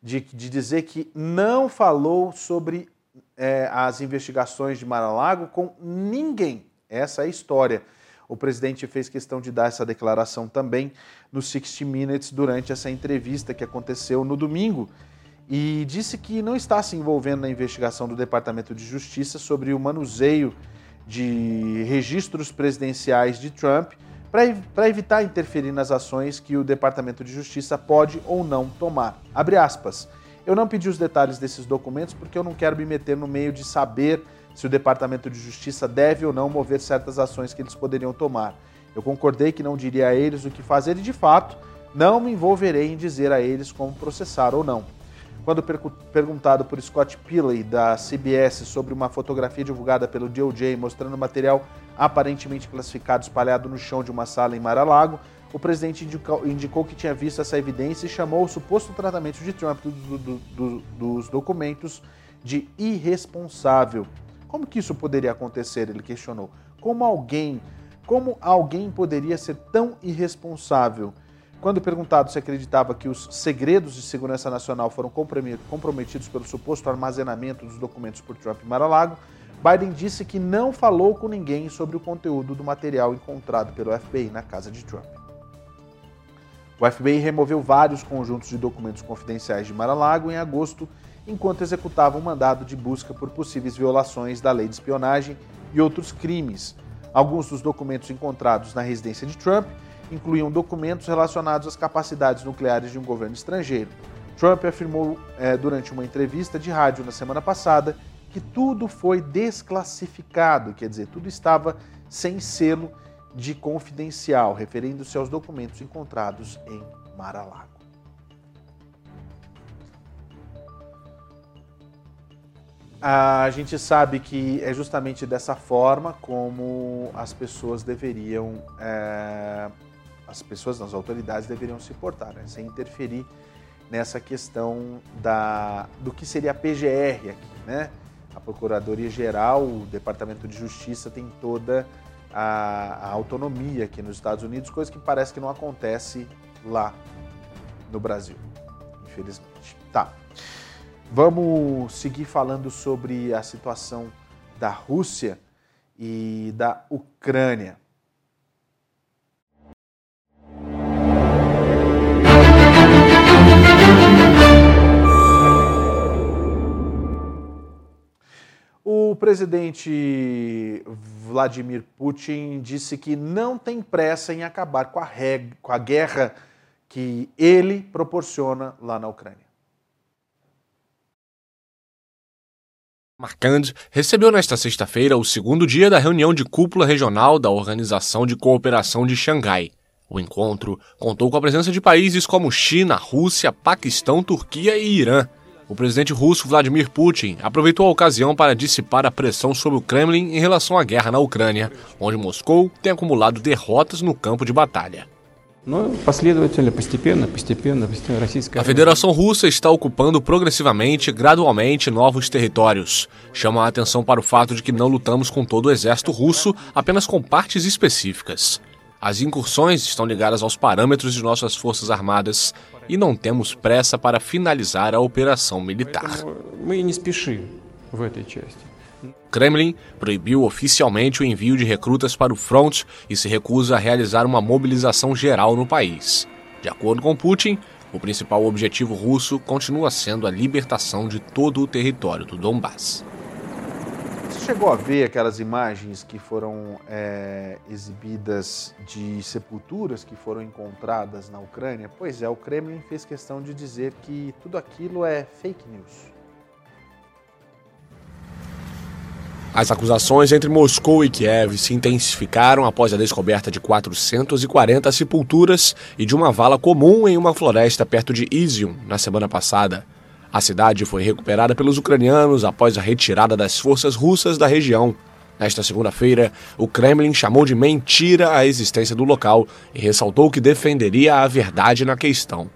de, de dizer que não falou sobre é, as investigações de Mar-a-Lago com ninguém. Essa é a história. O presidente fez questão de dar essa declaração também no 60 Minutes durante essa entrevista que aconteceu no domingo e disse que não está se envolvendo na investigação do Departamento de Justiça sobre o manuseio de registros presidenciais de Trump para evitar interferir nas ações que o Departamento de Justiça pode ou não tomar. Abre aspas. Eu não pedi os detalhes desses documentos porque eu não quero me meter no meio de saber se o Departamento de Justiça deve ou não mover certas ações que eles poderiam tomar. Eu concordei que não diria a eles o que fazer e, de fato, não me envolverei em dizer a eles como processar ou não. Quando perguntado por Scott Pilley, da CBS, sobre uma fotografia divulgada pelo DOJ mostrando material aparentemente classificado espalhado no chão de uma sala em Mar-a-Lago, o presidente indicou, indicou, que tinha visto essa evidência e chamou o suposto tratamento de Trump do, do, do, dos documentos de irresponsável. Como que isso poderia acontecer? Ele questionou. Como alguém, como alguém poderia ser tão irresponsável? Quando perguntado se acreditava que os segredos de segurança nacional foram comprometidos pelo suposto armazenamento dos documentos por Trump em Mar-a-Lago, Biden disse que não falou com ninguém sobre o conteúdo do material encontrado pelo FBI na casa de Trump. O FBI removeu vários conjuntos de documentos confidenciais de Mar-a-Lago em agosto, enquanto executava um mandado de busca por possíveis violações da lei de espionagem e outros crimes. Alguns dos documentos encontrados na residência de Trump incluíam documentos relacionados às capacidades nucleares de um governo estrangeiro. Trump afirmou é, durante uma entrevista de rádio na semana passada que tudo foi desclassificado, quer dizer, tudo estava sem selo de confidencial, referindo-se aos documentos encontrados em Mar-a-Lago. A gente sabe que é justamente dessa forma como as pessoas deveriam é, as pessoas, as autoridades deveriam se portar, né? sem interferir nessa questão da, do que seria a PGR aqui, né? A Procuradoria Geral, o Departamento de Justiça tem toda a, a autonomia aqui nos Estados Unidos, coisa que parece que não acontece lá no Brasil, infelizmente. Tá. Vamos seguir falando sobre a situação da Rússia e da Ucrânia. O presidente Vladimir Putin disse que não tem pressa em acabar com a, com a guerra que ele proporciona lá na Ucrânia. Marcand recebeu nesta sexta-feira o segundo dia da reunião de cúpula regional da Organização de Cooperação de Xangai. O encontro contou com a presença de países como China, Rússia, Paquistão, Turquia e Irã. O presidente russo Vladimir Putin aproveitou a ocasião para dissipar a pressão sobre o Kremlin em relação à guerra na Ucrânia, onde Moscou tem acumulado derrotas no campo de batalha. A Federação Russa está ocupando progressivamente, gradualmente, novos territórios. Chama a atenção para o fato de que não lutamos com todo o exército russo, apenas com partes específicas. As incursões estão ligadas aos parâmetros de nossas forças armadas e não temos pressa para finalizar a operação militar. Kremlin proibiu oficialmente o envio de recrutas para o front e se recusa a realizar uma mobilização geral no país. De acordo com Putin, o principal objetivo russo continua sendo a libertação de todo o território do Donbass chegou a ver aquelas imagens que foram é, exibidas de sepulturas que foram encontradas na Ucrânia? Pois é, o Kremlin fez questão de dizer que tudo aquilo é fake news. As acusações entre Moscou e Kiev se intensificaram após a descoberta de 440 sepulturas e de uma vala comum em uma floresta perto de Izium na semana passada. A cidade foi recuperada pelos ucranianos após a retirada das forças russas da região. Nesta segunda-feira, o Kremlin chamou de mentira a existência do local e ressaltou que defenderia a verdade na questão.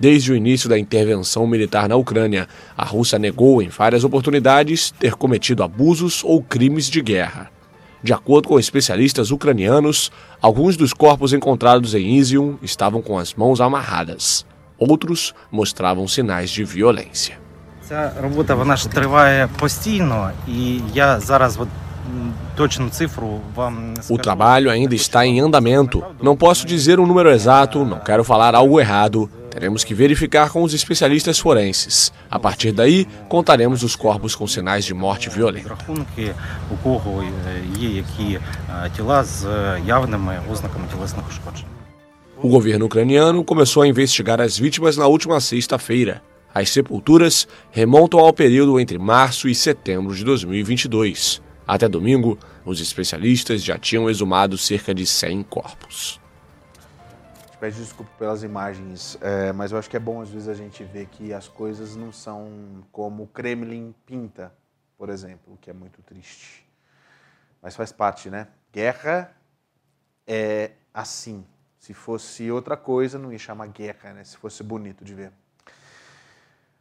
Desde o início da intervenção militar na Ucrânia, a Rússia negou em várias oportunidades ter cometido abusos ou crimes de guerra. De acordo com especialistas ucranianos, alguns dos corpos encontrados em Izium estavam com as mãos amarradas. Outros mostravam sinais de violência. O trabalho ainda está em andamento. Não posso dizer um número exato, não quero falar algo errado. Teremos que verificar com os especialistas forenses. A partir daí, contaremos os corpos com sinais de morte violenta. O governo ucraniano começou a investigar as vítimas na última sexta-feira. As sepulturas remontam ao período entre março e setembro de 2022. Até domingo, os especialistas já tinham exumado cerca de 100 corpos pede desculpa pelas imagens, é, mas eu acho que é bom às vezes a gente ver que as coisas não são como o Kremlin pinta, por exemplo, o que é muito triste. Mas faz parte, né? Guerra é assim. Se fosse outra coisa, não ia chamar guerra, né? Se fosse bonito de ver.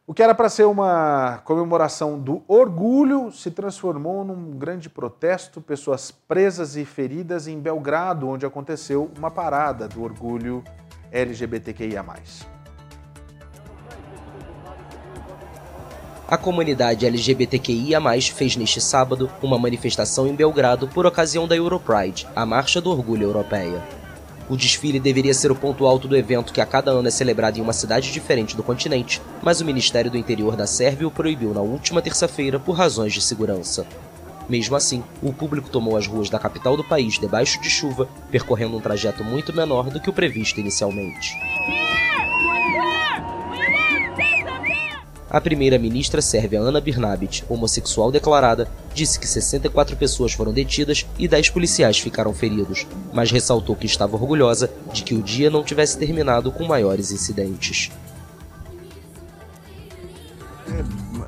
O que era para ser uma comemoração do orgulho se transformou num grande protesto, pessoas presas e feridas em Belgrado, onde aconteceu uma parada do orgulho LGBTQIA. A comunidade LGBTQIA, fez neste sábado uma manifestação em Belgrado por ocasião da Europride, a marcha do orgulho europeia. O desfile deveria ser o ponto alto do evento que a cada ano é celebrado em uma cidade diferente do continente, mas o Ministério do Interior da Sérvia o proibiu na última terça-feira por razões de segurança. Mesmo assim, o público tomou as ruas da capital do país debaixo de chuva, percorrendo um trajeto muito menor do que o previsto inicialmente. A primeira-ministra sérvia Ana Birnabic, homossexual declarada, disse que 64 pessoas foram detidas e 10 policiais ficaram feridos, mas ressaltou que estava orgulhosa de que o dia não tivesse terminado com maiores incidentes.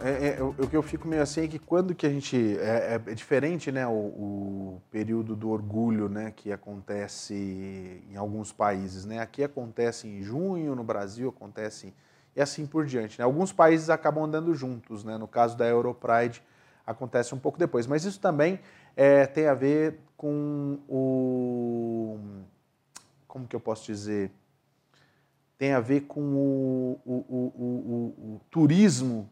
É, é, é, o que eu fico meio assim é que quando que a gente. É, é, é diferente, né? O, o, período do orgulho, né? Que acontece em alguns países, né? Aqui acontece em junho, no Brasil acontece e assim por diante. Né? Alguns países acabam andando juntos, né? no caso da Europride acontece um pouco depois, mas isso também é, tem a ver com o. Como que eu posso dizer? Tem a ver com o, o, o turismo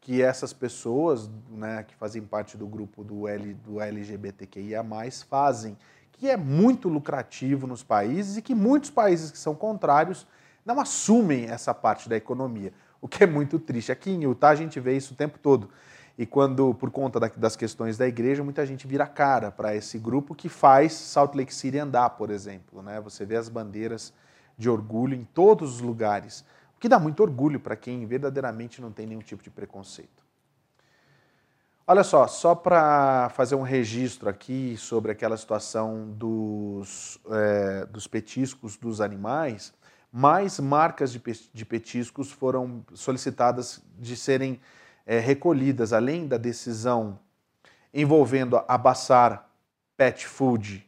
que essas pessoas né, que fazem parte do grupo do, L, do LGBTQIA, fazem, que é muito lucrativo nos países e que muitos países que são contrários não assumem essa parte da economia, o que é muito triste. Aqui em Utah a gente vê isso o tempo todo. E quando, por conta das questões da igreja, muita gente vira cara para esse grupo que faz Salt Lake City andar, por exemplo. Né? Você vê as bandeiras de orgulho em todos os lugares, o que dá muito orgulho para quem verdadeiramente não tem nenhum tipo de preconceito. Olha só, só para fazer um registro aqui sobre aquela situação dos, é, dos petiscos dos animais, mais marcas de petiscos foram solicitadas de serem é, recolhidas, além da decisão envolvendo a Bassar Pet Food.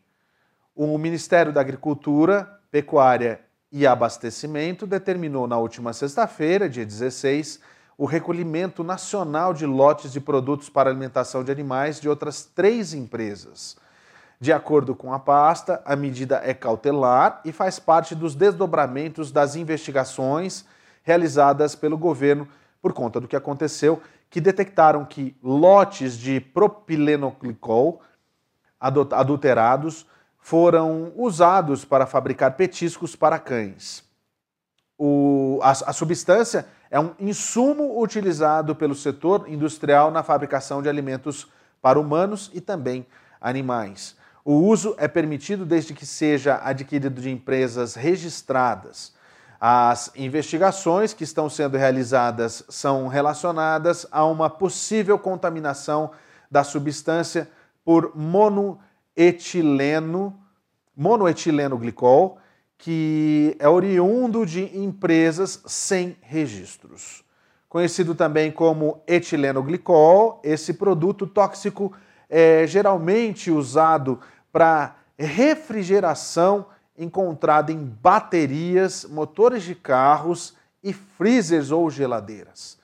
O Ministério da Agricultura, Pecuária e Abastecimento determinou na última sexta-feira, dia 16, o recolhimento nacional de lotes de produtos para alimentação de animais de outras três empresas. De acordo com a pasta, a medida é cautelar e faz parte dos desdobramentos das investigações realizadas pelo governo por conta do que aconteceu, que detectaram que lotes de propilenoglicol adulterados foram usados para fabricar petiscos para cães. O, a, a substância é um insumo utilizado pelo setor industrial na fabricação de alimentos para humanos e também animais. O uso é permitido desde que seja adquirido de empresas registradas. As investigações que estão sendo realizadas são relacionadas a uma possível contaminação da substância por monoetileno, monoetileno glicol, que é oriundo de empresas sem registros. Conhecido também como etileno glicol, esse produto tóxico é geralmente usado para refrigeração encontrada em baterias, motores de carros e freezers ou geladeiras.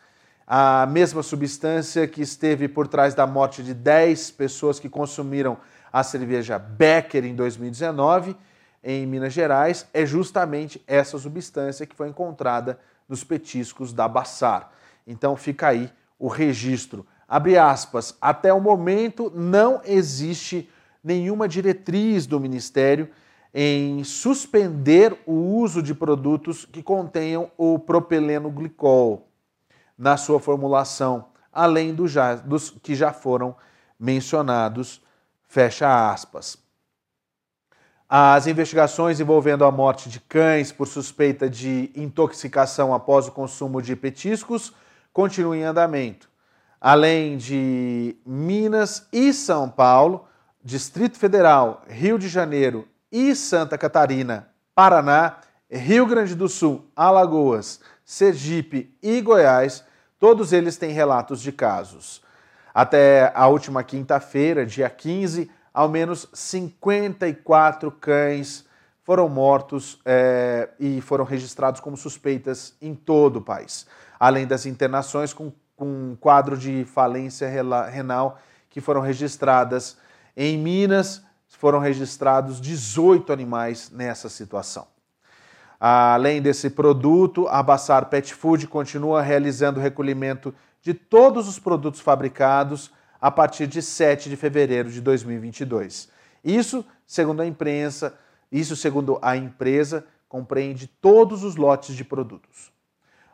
A mesma substância que esteve por trás da morte de 10 pessoas que consumiram a cerveja Becker em 2019 em Minas Gerais é justamente essa substância que foi encontrada nos petiscos da Bassar. Então fica aí o registro. Abre aspas, até o momento não existe nenhuma diretriz do Ministério em suspender o uso de produtos que contenham o propileno glicol na sua formulação, além do já, dos que já foram mencionados, fecha aspas. As investigações envolvendo a morte de cães por suspeita de intoxicação após o consumo de petiscos continuam em andamento. Além de Minas e São Paulo, Distrito Federal, Rio de Janeiro e Santa Catarina, Paraná, Rio Grande do Sul, Alagoas, Sergipe e Goiás, todos eles têm relatos de casos. Até a última quinta-feira, dia 15, ao menos 54 cães foram mortos é, e foram registrados como suspeitas em todo o país, além das internações com, com um quadro de falência renal que foram registradas em Minas, foram registrados 18 animais nessa situação. Além desse produto, a Bassar Pet Food continua realizando o recolhimento de todos os produtos fabricados a partir de 7 de fevereiro de 2022. Isso, segundo a imprensa, isso segundo a empresa, compreende todos os lotes de produtos.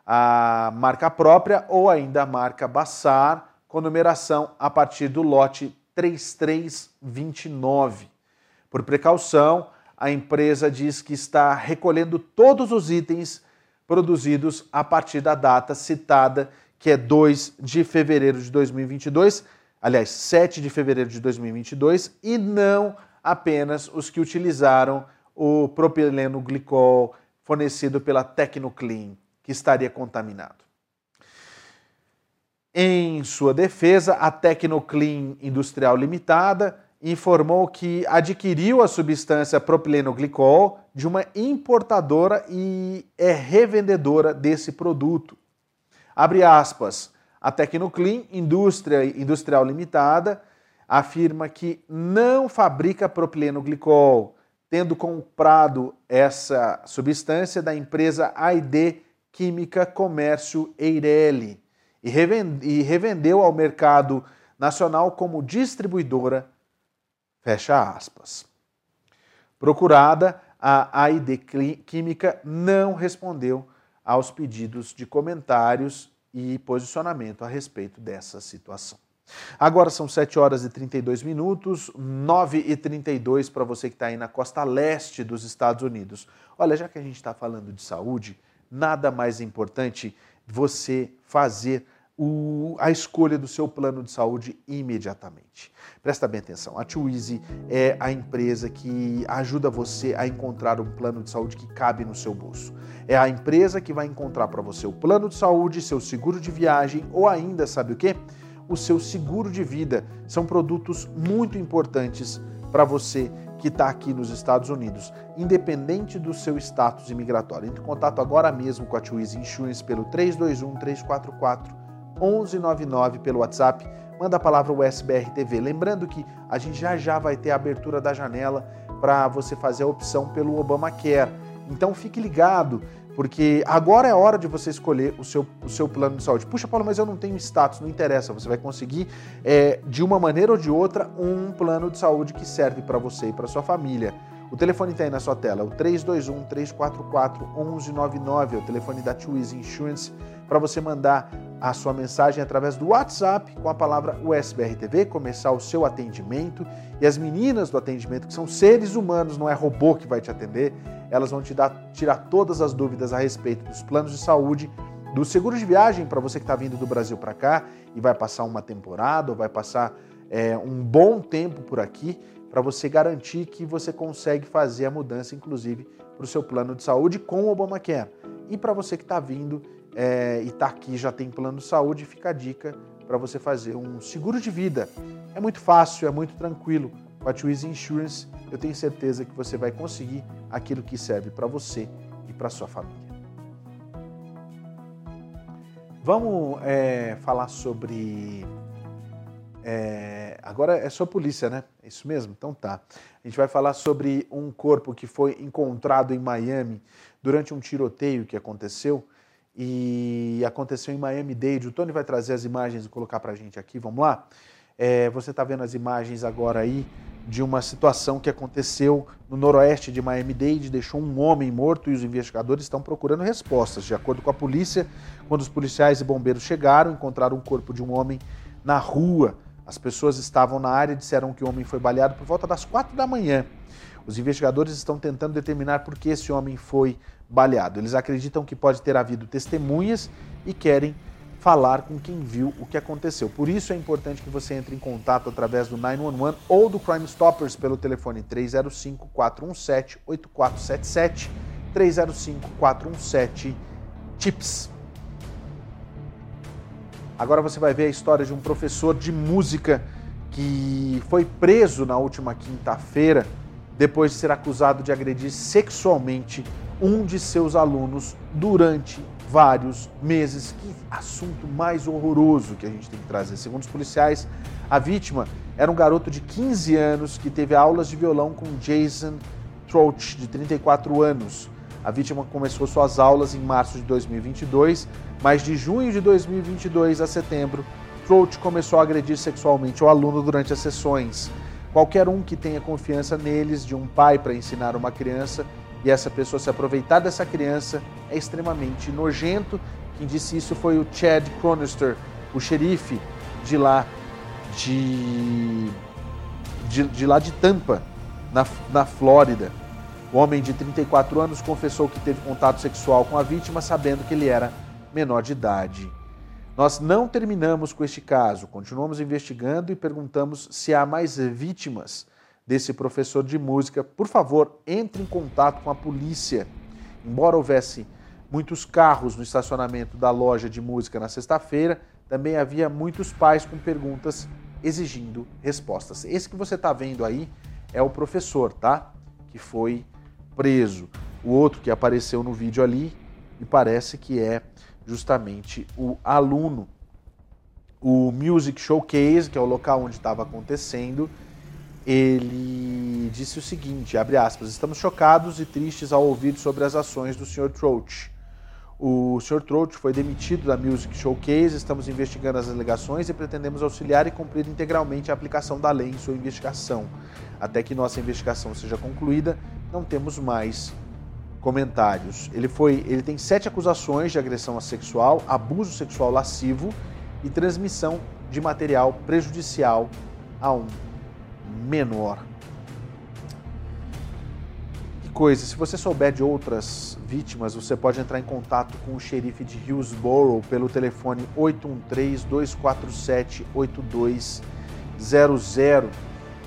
A marca própria ou ainda a marca Bassar, com numeração a partir do lote 3329. Por precaução, a empresa diz que está recolhendo todos os itens produzidos a partir da data citada, que é 2 de fevereiro de 2022, aliás, 7 de fevereiro de 2022, e não apenas os que utilizaram o propileno glicol fornecido pela Tecnoclean, que estaria contaminado. Em sua defesa, a Tecnoclean Industrial Limitada informou que adquiriu a substância propilenoglicol de uma importadora e é revendedora desse produto. Abre aspas. A Tecnoclean Indústria Industrial Limitada afirma que não fabrica propilenoglicol, tendo comprado essa substância da empresa AID Química Comércio Eireli e revendeu ao mercado nacional como distribuidora Fecha aspas. Procurada, a AID Química não respondeu aos pedidos de comentários e posicionamento a respeito dessa situação. Agora são 7 horas e 32 minutos, 9 e 32 para você que está aí na costa leste dos Estados Unidos. Olha, já que a gente está falando de saúde, nada mais importante você fazer o, a escolha do seu plano de saúde imediatamente. Presta bem atenção, a Twizy é a empresa que ajuda você a encontrar um plano de saúde que cabe no seu bolso. É a empresa que vai encontrar para você o plano de saúde, seu seguro de viagem ou ainda, sabe o que? O seu seguro de vida. São produtos muito importantes para você que está aqui nos Estados Unidos, independente do seu status imigratório. Entre em contato agora mesmo com a Twizy Insurance pelo 321 344 1199 pelo WhatsApp, manda a palavra USBR TV. Lembrando que a gente já já vai ter a abertura da janela para você fazer a opção pelo Obamacare. Então fique ligado, porque agora é hora de você escolher o seu, o seu plano de saúde. Puxa, Paulo, mas eu não tenho status, não interessa. Você vai conseguir, é, de uma maneira ou de outra, um plano de saúde que serve para você e para sua família. O telefone está aí na sua tela, o 321-344-1199, é o telefone da Twizy Insurance, para você mandar a sua mensagem através do WhatsApp com a palavra USBR TV, começar o seu atendimento. E as meninas do atendimento, que são seres humanos, não é robô que vai te atender, elas vão te dar, tirar todas as dúvidas a respeito dos planos de saúde, do seguro de viagem para você que está vindo do Brasil para cá e vai passar uma temporada ou vai passar é, um bom tempo por aqui, para você garantir que você consegue fazer a mudança, inclusive, para o seu plano de saúde com o Obamacare. E para você que está vindo é, e está aqui já tem plano de saúde, fica a dica para você fazer um seguro de vida. É muito fácil, é muito tranquilo. Com a Twizy Insurance, eu tenho certeza que você vai conseguir aquilo que serve para você e para sua família. Vamos é, falar sobre. É, agora é só polícia, né? É isso mesmo? Então tá. A gente vai falar sobre um corpo que foi encontrado em Miami durante um tiroteio que aconteceu e aconteceu em Miami-Dade. O Tony vai trazer as imagens e colocar para a gente aqui, vamos lá? É, você está vendo as imagens agora aí de uma situação que aconteceu no noroeste de Miami-Dade, deixou um homem morto e os investigadores estão procurando respostas. De acordo com a polícia, quando os policiais e bombeiros chegaram, encontraram o corpo de um homem na rua. As pessoas estavam na área e disseram que o homem foi baleado por volta das quatro da manhã. Os investigadores estão tentando determinar por que esse homem foi baleado. Eles acreditam que pode ter havido testemunhas e querem falar com quem viu o que aconteceu. Por isso é importante que você entre em contato através do 911 ou do Crime Stoppers pelo telefone 305 417 8477 305 417 TIPS. Agora você vai ver a história de um professor de música que foi preso na última quinta-feira depois de ser acusado de agredir sexualmente um de seus alunos durante vários meses. Que assunto mais horroroso que a gente tem que trazer. Segundo os policiais, a vítima era um garoto de 15 anos que teve aulas de violão com Jason Trout, de 34 anos. A vítima começou suas aulas em março de 2022, mas de junho de 2022 a setembro, Trout começou a agredir sexualmente o aluno durante as sessões. Qualquer um que tenha confiança neles, de um pai para ensinar uma criança, e essa pessoa se aproveitar dessa criança é extremamente nojento. Quem disse isso foi o Chad Cronister, o xerife de lá de, de, de lá de Tampa, na, na Flórida. O homem de 34 anos confessou que teve contato sexual com a vítima, sabendo que ele era menor de idade. Nós não terminamos com este caso, continuamos investigando e perguntamos se há mais vítimas desse professor de música, por favor, entre em contato com a polícia. Embora houvesse muitos carros no estacionamento da loja de música na sexta-feira, também havia muitos pais com perguntas exigindo respostas. Esse que você está vendo aí é o professor, tá? Que foi preso. O outro que apareceu no vídeo ali e parece que é justamente o aluno. O Music Showcase, que é o local onde estava acontecendo, ele disse o seguinte, abre aspas, estamos chocados e tristes ao ouvir sobre as ações do Sr. Trout. O Sr. Trout foi demitido da Music Showcase, estamos investigando as alegações e pretendemos auxiliar e cumprir integralmente a aplicação da lei em sua investigação. Até que nossa investigação seja concluída, não temos mais comentários. Ele foi, ele tem sete acusações de agressão sexual, abuso sexual lascivo e transmissão de material prejudicial a um menor. Que coisa, se você souber de outras vítimas, você pode entrar em contato com o xerife de Hillsborough pelo telefone 813-247-8200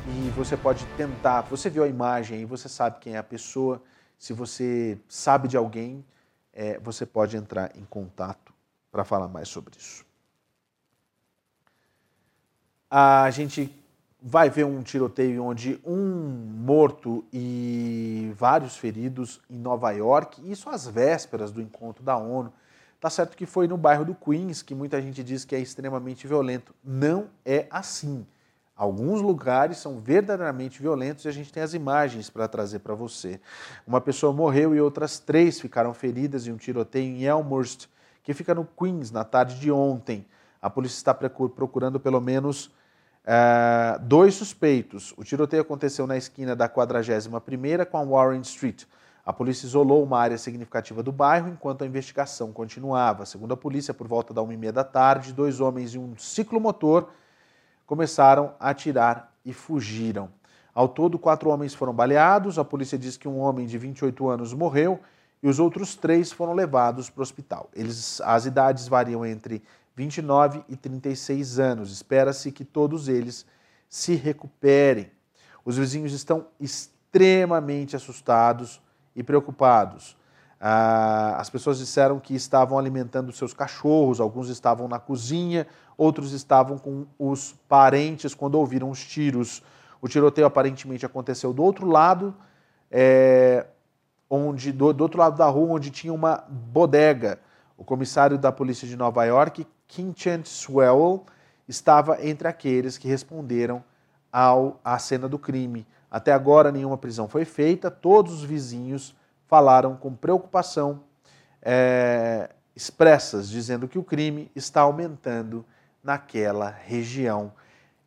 e você pode tentar. Você viu a imagem e você sabe quem é a pessoa. Se você sabe de alguém, é, você pode entrar em contato para falar mais sobre isso. A gente vai ver um tiroteio onde um morto e vários feridos em Nova York, isso às vésperas do encontro da ONU. Tá certo que foi no bairro do Queens, que muita gente diz que é extremamente violento. Não é assim. Alguns lugares são verdadeiramente violentos e a gente tem as imagens para trazer para você. Uma pessoa morreu e outras três ficaram feridas em um tiroteio em Elmhurst, que fica no Queens, na tarde de ontem. A polícia está procurando pelo menos Uh, dois suspeitos. O tiroteio aconteceu na esquina da 41ª com a Warren Street. A polícia isolou uma área significativa do bairro enquanto a investigação continuava. Segundo a polícia, por volta da 1h30 da tarde, dois homens e um ciclomotor começaram a atirar e fugiram. Ao todo, quatro homens foram baleados. A polícia diz que um homem de 28 anos morreu e os outros três foram levados para o hospital. Eles, as idades variam entre 29 e 36 anos. Espera-se que todos eles se recuperem. Os vizinhos estão extremamente assustados e preocupados. Ah, as pessoas disseram que estavam alimentando seus cachorros, alguns estavam na cozinha, outros estavam com os parentes quando ouviram os tiros. O tiroteio aparentemente aconteceu do outro lado, é, onde do, do outro lado da rua, onde tinha uma bodega. O comissário da polícia de Nova York, Kinchant Swell, estava entre aqueles que responderam ao, à cena do crime. Até agora, nenhuma prisão foi feita, todos os vizinhos falaram com preocupação é, expressas, dizendo que o crime está aumentando naquela região.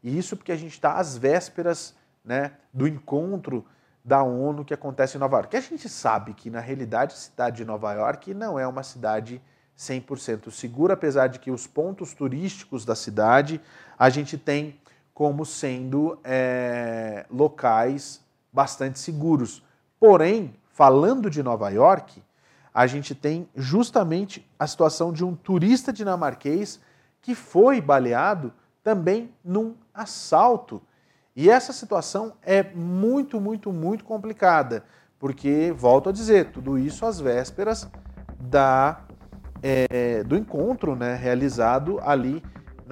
E isso porque a gente está às vésperas né, do encontro da ONU que acontece em Nova York. A gente sabe que, na realidade, a cidade de Nova York não é uma cidade 100% segura, apesar de que os pontos turísticos da cidade a gente tem como sendo é, locais bastante seguros. Porém, falando de Nova York, a gente tem justamente a situação de um turista dinamarquês que foi baleado também num assalto. E essa situação é muito, muito, muito complicada, porque, volto a dizer, tudo isso às vésperas da, é, do encontro né, realizado ali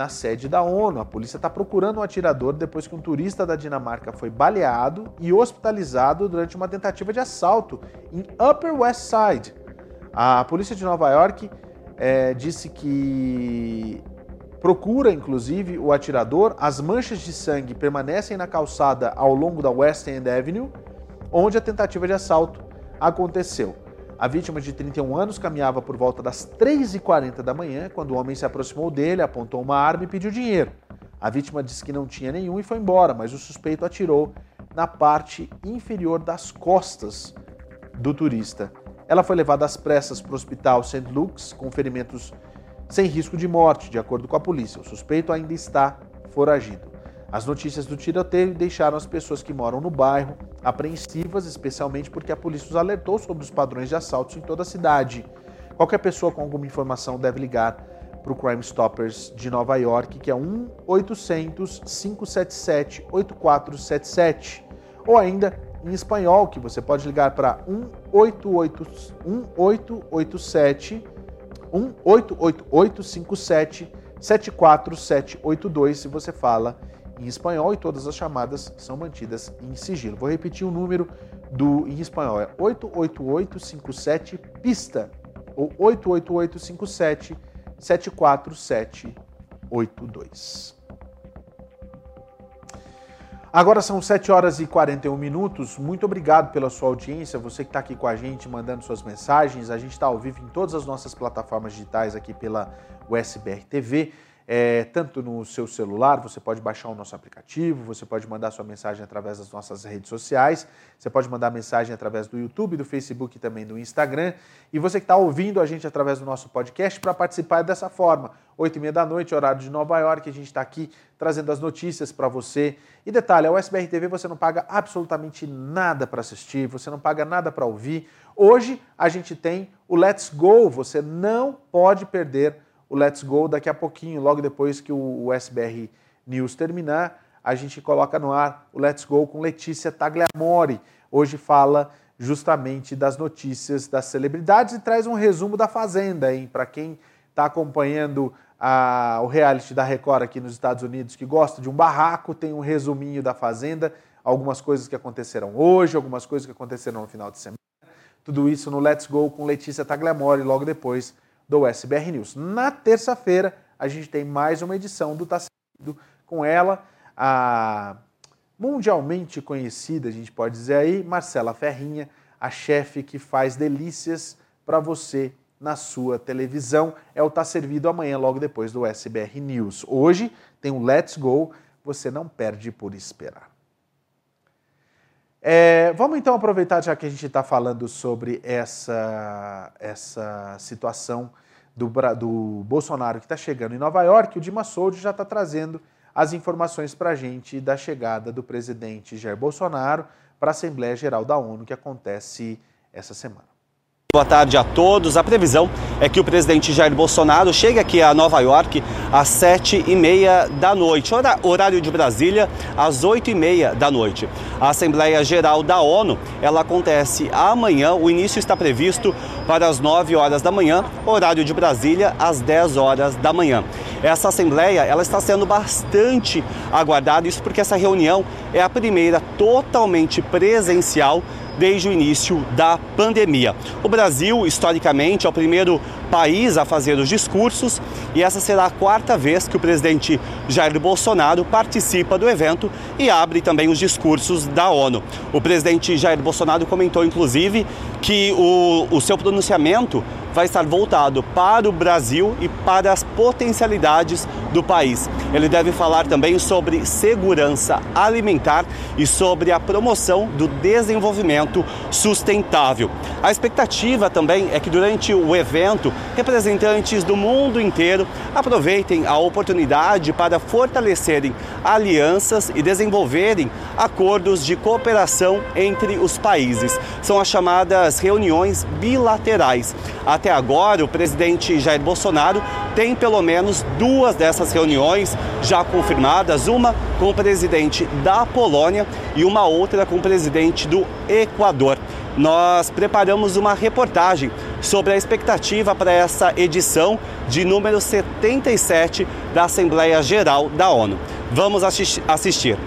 na sede da ONU. A polícia está procurando um atirador depois que um turista da Dinamarca foi baleado e hospitalizado durante uma tentativa de assalto em Upper West Side. A polícia de Nova York é, disse que procura, inclusive, o atirador. As manchas de sangue permanecem na calçada ao longo da West End Avenue, onde a tentativa de assalto aconteceu. A vítima de 31 anos caminhava por volta das 3h40 da manhã quando o homem se aproximou dele, apontou uma arma e pediu dinheiro. A vítima disse que não tinha nenhum e foi embora, mas o suspeito atirou na parte inferior das costas do turista. Ela foi levada às pressas para o hospital St. Luke's com ferimentos sem risco de morte, de acordo com a polícia. O suspeito ainda está foragido. As notícias do tiroteio deixaram as pessoas que moram no bairro apreensivas, especialmente porque a polícia os alertou sobre os padrões de assaltos em toda a cidade. Qualquer pessoa com alguma informação deve ligar para o Crime Stoppers de Nova York, que é 1-800-577-8477. Ou ainda em espanhol, que você pode ligar para 1887 1-888-57 74782 se você fala em espanhol e todas as chamadas são mantidas em sigilo. Vou repetir o número do em espanhol é 88857 pista ou 88857 74782. Agora são 7 horas e 41 minutos. Muito obrigado pela sua audiência, você que está aqui com a gente, mandando suas mensagens. A gente está ao vivo em todas as nossas plataformas digitais aqui pela USBR TV é, tanto no seu celular, você pode baixar o nosso aplicativo, você pode mandar sua mensagem através das nossas redes sociais, você pode mandar mensagem através do YouTube, do Facebook e também do Instagram. E você que está ouvindo a gente através do nosso podcast para participar dessa forma. Oito e meia da noite, horário de Nova York, a gente está aqui trazendo as notícias para você. E detalhe, a USBR TV você não paga absolutamente nada para assistir, você não paga nada para ouvir. Hoje a gente tem o Let's Go, você não pode perder o Let's Go daqui a pouquinho, logo depois que o SBR News terminar, a gente coloca no ar o Let's Go com Letícia Tagliamori. Hoje fala justamente das notícias das celebridades e traz um resumo da Fazenda, hein? Para quem está acompanhando a, o reality da Record aqui nos Estados Unidos, que gosta de um barraco, tem um resuminho da Fazenda, algumas coisas que aconteceram hoje, algumas coisas que aconteceram no final de semana. Tudo isso no Let's Go com Letícia Tagliamori, logo depois do SBR News. Na terça-feira, a gente tem mais uma edição do Tá Seguido com ela, a mundialmente conhecida, a gente pode dizer aí, Marcela Ferrinha, a chefe que faz delícias para você na sua televisão. É o Tá Servido amanhã, logo depois do SBR News. Hoje tem o Let's Go, você não perde por esperar. É, vamos então aproveitar, já que a gente está falando sobre essa, essa situação do, do Bolsonaro que está chegando em Nova York, o Dima Souza já está trazendo as informações para a gente da chegada do presidente Jair Bolsonaro para a Assembleia Geral da ONU, que acontece essa semana. Boa tarde a todos. A previsão é que o presidente Jair Bolsonaro chegue aqui a Nova York às sete e meia da noite, horário de Brasília, às oito e meia da noite. A Assembleia Geral da ONU, ela acontece amanhã, o início está previsto para as nove horas da manhã, horário de Brasília, às dez horas da manhã. Essa Assembleia, ela está sendo bastante aguardada, isso porque essa reunião é a primeira totalmente presencial desde o início da pandemia. O Brasil, historicamente, é o primeiro país a fazer os discursos e essa será a quarta vez que o presidente Jair Bolsonaro participa do evento e abre também os discursos da ONU. O presidente Jair Bolsonaro comentou, inclusive, que o, o seu pronunciamento vai estar voltado para o Brasil e para as potencialidades do país. Ele deve falar também sobre segurança alimentar e sobre a promoção do desenvolvimento sustentável. A expectativa também é que durante o evento, representantes do mundo inteiro aproveitem a oportunidade para fortalecerem alianças e desenvolverem acordos de cooperação entre os países. São as chamadas reuniões bilaterais. Até agora, o presidente Jair Bolsonaro tem pelo menos duas dessas reuniões já confirmadas, uma com o presidente da Polônia e uma outra com o presidente do Equador. Nós preparamos uma reportagem sobre a expectativa para essa edição de número 77 da Assembleia Geral da ONU. Vamos assistir.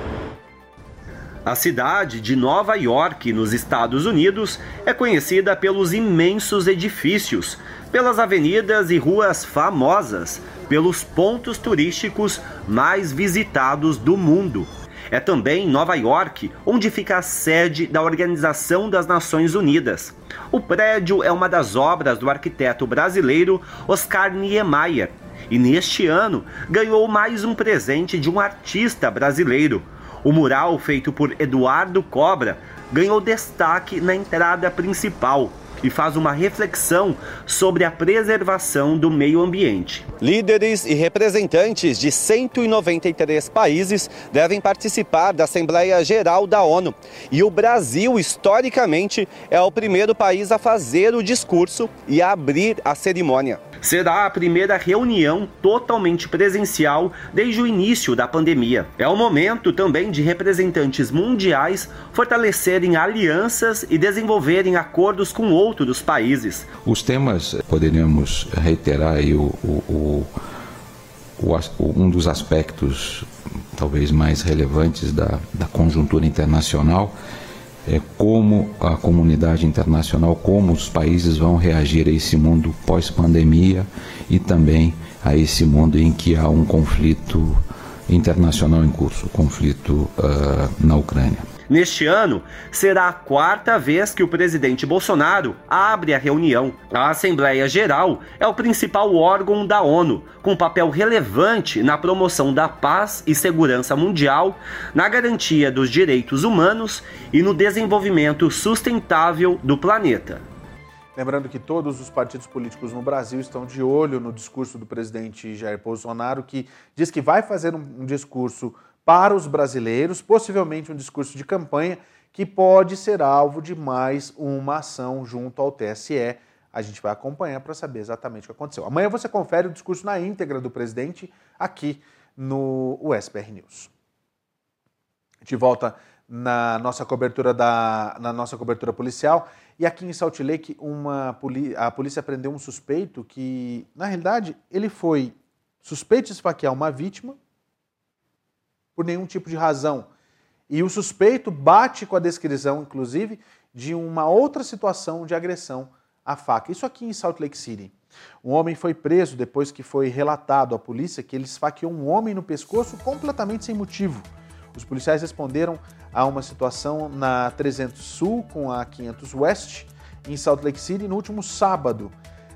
A cidade de Nova York, nos Estados Unidos, é conhecida pelos imensos edifícios, pelas avenidas e ruas famosas, pelos pontos turísticos mais visitados do mundo. É também Nova York onde fica a sede da Organização das Nações Unidas. O prédio é uma das obras do arquiteto brasileiro Oscar Niemeyer e neste ano ganhou mais um presente de um artista brasileiro, o mural feito por Eduardo Cobra ganhou destaque na entrada principal e faz uma reflexão sobre a preservação do meio ambiente. Líderes e representantes de 193 países devem participar da Assembleia Geral da ONU. E o Brasil, historicamente, é o primeiro país a fazer o discurso e a abrir a cerimônia será a primeira reunião totalmente presencial desde o início da pandemia. É o momento também de representantes mundiais fortalecerem alianças e desenvolverem acordos com outros países. Os temas, poderíamos reiterar aí o, o, o, um dos aspectos talvez mais relevantes da, da conjuntura internacional é, como a comunidade internacional, como os países vão reagir a esse mundo pós-pandemia e também a esse mundo em que há um conflito internacional em curso, conflito uh, na Ucrânia. Neste ano, será a quarta vez que o presidente Bolsonaro abre a reunião. A Assembleia Geral é o principal órgão da ONU, com papel relevante na promoção da paz e segurança mundial, na garantia dos direitos humanos e no desenvolvimento sustentável do planeta. Lembrando que todos os partidos políticos no Brasil estão de olho no discurso do presidente Jair Bolsonaro, que diz que vai fazer um, discurso para os brasileiros, possivelmente um discurso de campanha que pode ser alvo de mais uma ação junto ao TSE. A gente vai acompanhar para saber exatamente o que aconteceu. Amanhã você confere o discurso na íntegra do presidente aqui no USPR News. Gente volta na nossa cobertura da na nossa cobertura policial e aqui em Salt Lake uma a polícia prendeu um suspeito que na realidade ele foi suspeito de esfaquear uma vítima por nenhum tipo de razão. E o suspeito bate com a descrição, inclusive, de uma outra situação de agressão à faca. Isso aqui em Salt Lake City. Um homem foi preso depois que foi relatado à polícia que ele esfaqueou um homem no pescoço completamente sem motivo. Os policiais responderam a uma situação na 300 Sul com a 500 West em Salt Lake City no último sábado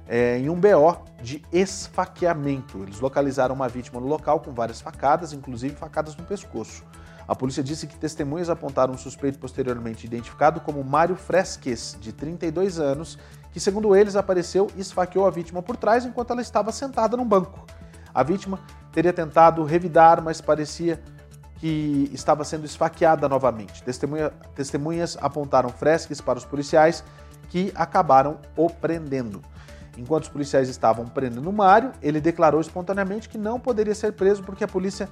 é, em um BO de esfaqueamento. Eles localizaram uma vítima no local com várias facadas, inclusive facadas no pescoço. A polícia disse que testemunhas apontaram um suspeito posteriormente identificado como Mário Fresques, de 32 anos, que, segundo eles, apareceu e esfaqueou a vítima por trás enquanto ela estava sentada num banco. A vítima teria tentado revidar, mas parecia que estava sendo esfaqueada novamente. Testemunha, testemunhas apontaram Fresques para os policiais, que acabaram o prendendo. Enquanto os policiais estavam prendendo Mário, ele declarou espontaneamente que não poderia ser preso porque a polícia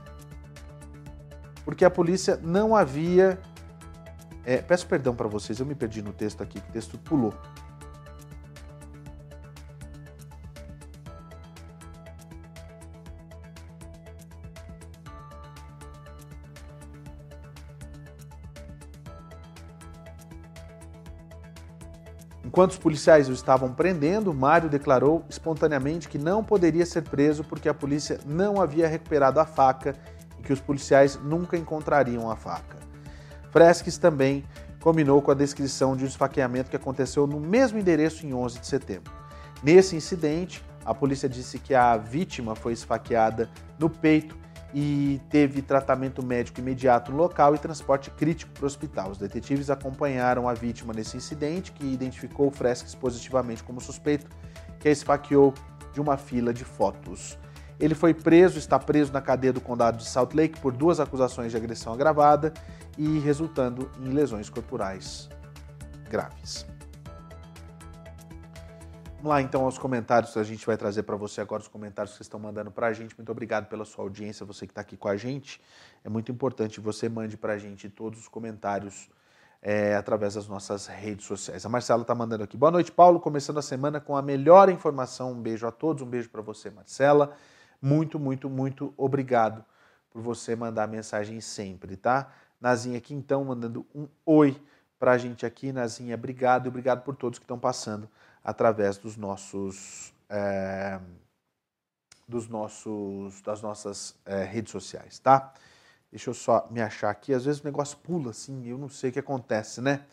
porque a polícia não havia é, peço perdão para vocês, eu me perdi no texto aqui, o texto pulou. Enquanto os policiais o estavam prendendo, Mário declarou espontaneamente que não poderia ser preso porque a polícia não havia recuperado a faca e que os policiais nunca encontrariam a faca. Fresques também combinou com a descrição de um esfaqueamento que aconteceu no mesmo endereço em 11 de setembro. Nesse incidente, a polícia disse que a vítima foi esfaqueada no peito e teve tratamento médico imediato no local e transporte crítico para o hospital. Os detetives acompanharam a vítima nesse incidente, que identificou Fresques positivamente como suspeito, que a esfaqueou de uma fila de fotos. Ele foi preso, está preso na cadeia do condado de Salt Lake por duas acusações de agressão agravada e resultando em lesões corporais graves. Vamos lá então aos comentários, a gente vai trazer para você agora os comentários que vocês estão mandando para a gente. Muito obrigado pela sua audiência, você que está aqui com a gente. É muito importante você mande para a gente todos os comentários é, através das nossas redes sociais. A Marcela está mandando aqui. Boa noite, Paulo. Começando a semana com a melhor informação. Um beijo a todos, um beijo para você, Marcela. Muito, muito, muito obrigado por você mandar mensagem sempre, tá? Nazinha aqui então mandando um oi para a gente aqui. Nazinha, obrigado e obrigado por todos que estão passando através dos nossos, é, dos nossos das nossas é, redes sociais, tá? Deixa eu só me achar aqui. Às vezes o negócio pula assim, eu não sei o que acontece, né?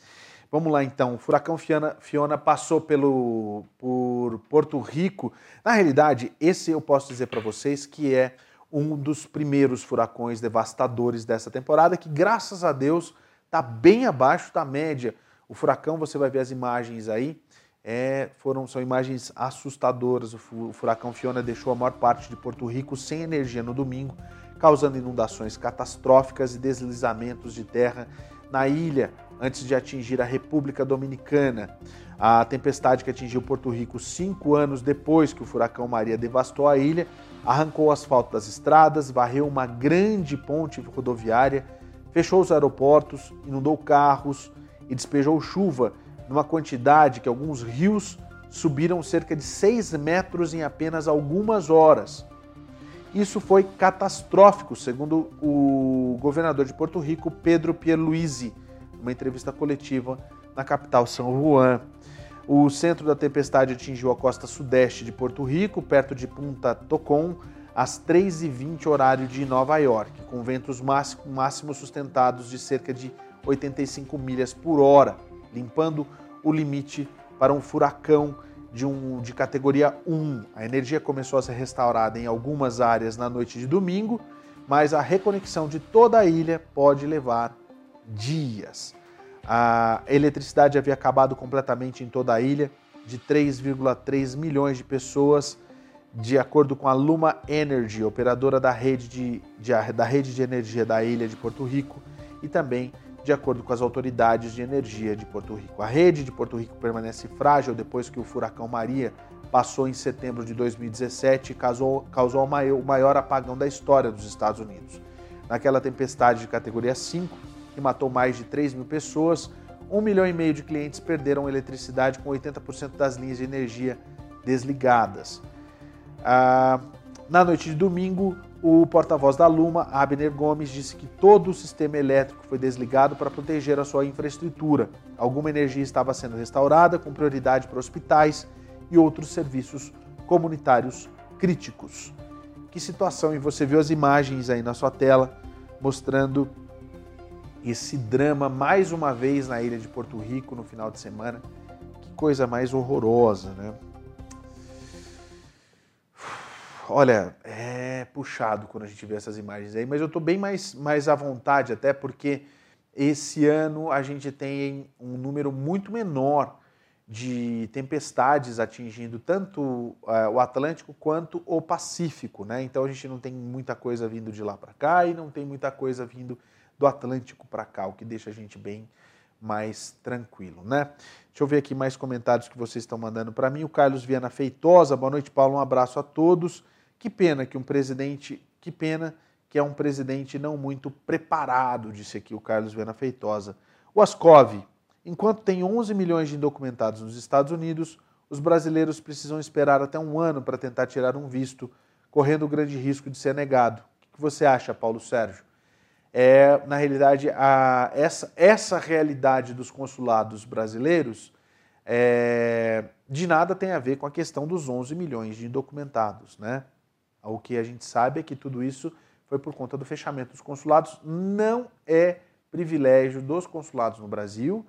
Vamos lá então. O furacão Fiona, Fiona passou pelo por Porto Rico. Na realidade, esse eu posso dizer para vocês que é um dos primeiros furacões devastadores dessa temporada, que graças a Deus está bem abaixo da média. O furacão, você vai ver as imagens aí, é, foram, são imagens assustadoras. O furacão Fiona deixou a maior parte de Porto Rico sem energia no domingo, causando inundações catastróficas e deslizamentos de terra na ilha antes de atingir a República Dominicana. A tempestade que atingiu Porto Rico cinco anos depois que o furacão Maria devastou a ilha arrancou o asfalto das estradas, varreu uma grande ponte rodoviária, fechou os aeroportos, inundou carros e despejou chuva numa quantidade que alguns rios subiram cerca de 6 metros em apenas algumas horas. Isso foi catastrófico, segundo o governador de Porto Rico, Pedro Pierluisi, numa entrevista coletiva na capital São Juan. O centro da tempestade atingiu a costa sudeste de Porto Rico, perto de Punta Tocon, às 3h20 horário de Nova York, com ventos máximos sustentados de cerca de 85 milhas por hora limpando o limite para um furacão de, um, de categoria 1. A energia começou a ser restaurada em algumas áreas na noite de domingo, mas a reconexão de toda a ilha pode levar dias. A eletricidade havia acabado completamente em toda a ilha, de 3,3 milhões de pessoas, de acordo com a Luma Energy, operadora da rede de, de, da rede de energia da ilha de Porto Rico, e também de acordo com as autoridades de energia de Porto Rico. A rede de Porto Rico permanece frágil depois que o furacão Maria passou em setembro de 2017 e causou, causou o maior apagão da história dos Estados Unidos. Naquela tempestade de categoria 5, que matou mais de 3 mil pessoas, um milhão e meio de clientes perderam eletricidade com 80% das linhas de energia desligadas. Ah, na noite de domingo, o porta-voz da Luma, Abner Gomes, disse que todo o sistema elétrico foi desligado para proteger a sua infraestrutura. Alguma energia estava sendo restaurada, com prioridade para hospitais e outros serviços comunitários críticos. Que situação! E você viu as imagens aí na sua tela mostrando esse drama mais uma vez na ilha de Porto Rico no final de semana. Que coisa mais horrorosa, né? Olha, é puxado quando a gente vê essas imagens aí, mas eu estou bem mais, mais à vontade, até porque esse ano a gente tem um número muito menor de tempestades atingindo tanto uh, o Atlântico quanto o Pacífico, né? Então a gente não tem muita coisa vindo de lá para cá e não tem muita coisa vindo do Atlântico para cá, o que deixa a gente bem mais tranquilo, né? Deixa eu ver aqui mais comentários que vocês estão mandando para mim. O Carlos Viana Feitosa, boa noite, Paulo. Um abraço a todos. Que pena que um presidente, que pena que é um presidente não muito preparado, disse aqui o Carlos Viana Feitosa. O Ascov, enquanto tem 11 milhões de indocumentados nos Estados Unidos, os brasileiros precisam esperar até um ano para tentar tirar um visto, correndo o grande risco de ser negado. O que você acha, Paulo Sérgio? É, na realidade, a, essa, essa realidade dos consulados brasileiros é, de nada tem a ver com a questão dos 11 milhões de indocumentados, né? O que a gente sabe é que tudo isso foi por conta do fechamento dos consulados. Não é privilégio dos consulados no Brasil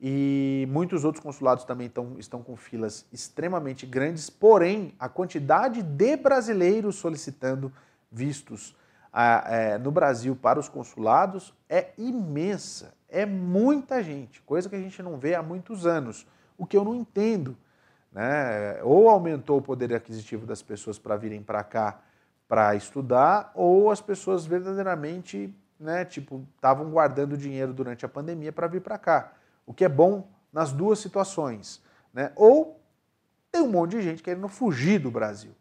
e muitos outros consulados também estão, estão com filas extremamente grandes, porém, a quantidade de brasileiros solicitando vistos é, no Brasil para os consulados é imensa. É muita gente, coisa que a gente não vê há muitos anos. O que eu não entendo. Né? Ou aumentou o poder aquisitivo das pessoas para virem para cá para estudar, ou as pessoas verdadeiramente, né, tipo, estavam guardando dinheiro durante a pandemia para vir para cá. O que é bom nas duas situações. Né? Ou tem um monte de gente querendo fugir do Brasil,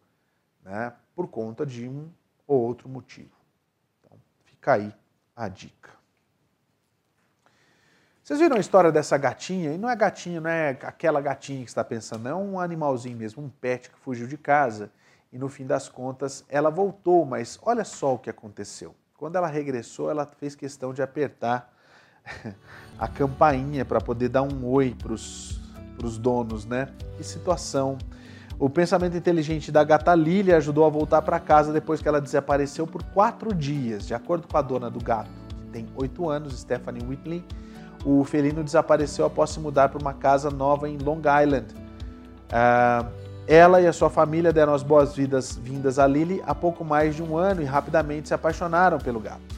né? por conta de um ou outro motivo. Então, fica aí a dica. Vocês viram a história dessa gatinha? E não é gatinha, não é aquela gatinha que está pensando, é um animalzinho mesmo, um pet que fugiu de casa e no fim das contas ela voltou, mas olha só o que aconteceu. Quando ela regressou, ela fez questão de apertar a campainha para poder dar um oi para os donos, né? Que situação. O pensamento inteligente da gata Lily ajudou a voltar para casa depois que ela desapareceu por quatro dias. De acordo com a dona do gato, que tem oito anos, Stephanie Whitley, o felino desapareceu após se mudar para uma casa nova em Long Island. Uh, ela e a sua família deram as boas-vindas a Lily há pouco mais de um ano e rapidamente se apaixonaram pelo gato.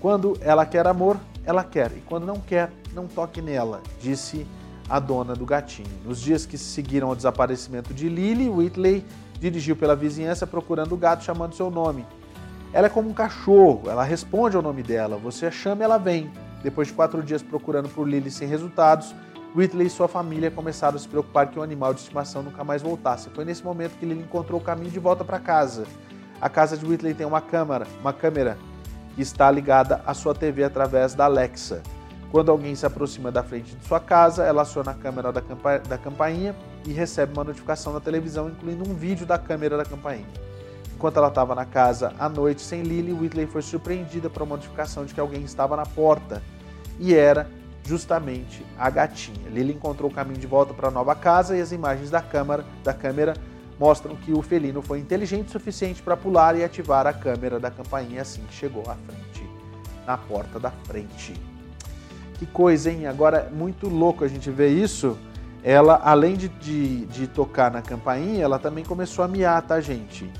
Quando ela quer amor, ela quer, e quando não quer, não toque nela, disse a dona do gatinho. Nos dias que seguiram ao desaparecimento de Lily, Whitley dirigiu pela vizinhança procurando o gato chamando seu nome. Ela é como um cachorro, ela responde ao nome dela, você a chama ela vem. Depois de quatro dias procurando por Lily sem resultados, Whitley e sua família começaram a se preocupar que o animal de estimação nunca mais voltasse. Foi nesse momento que Lily encontrou o caminho de volta para casa. A casa de Whitley tem uma câmera, uma câmera que está ligada à sua TV através da Alexa. Quando alguém se aproxima da frente de sua casa, ela aciona a câmera da, campa da campainha e recebe uma notificação na televisão, incluindo um vídeo da câmera da campainha. Enquanto ela estava na casa à noite sem Lily, Whitley foi surpreendida por uma notificação de que alguém estava na porta e era justamente a gatinha. Lily encontrou o caminho de volta para a nova casa e as imagens da câmera, da câmera mostram que o felino foi inteligente o suficiente para pular e ativar a câmera da campainha assim que chegou à frente, na porta da frente. Que coisa, hein? Agora, muito louco a gente ver isso. Ela, além de, de, de tocar na campainha, ela também começou a miar, tá, gente?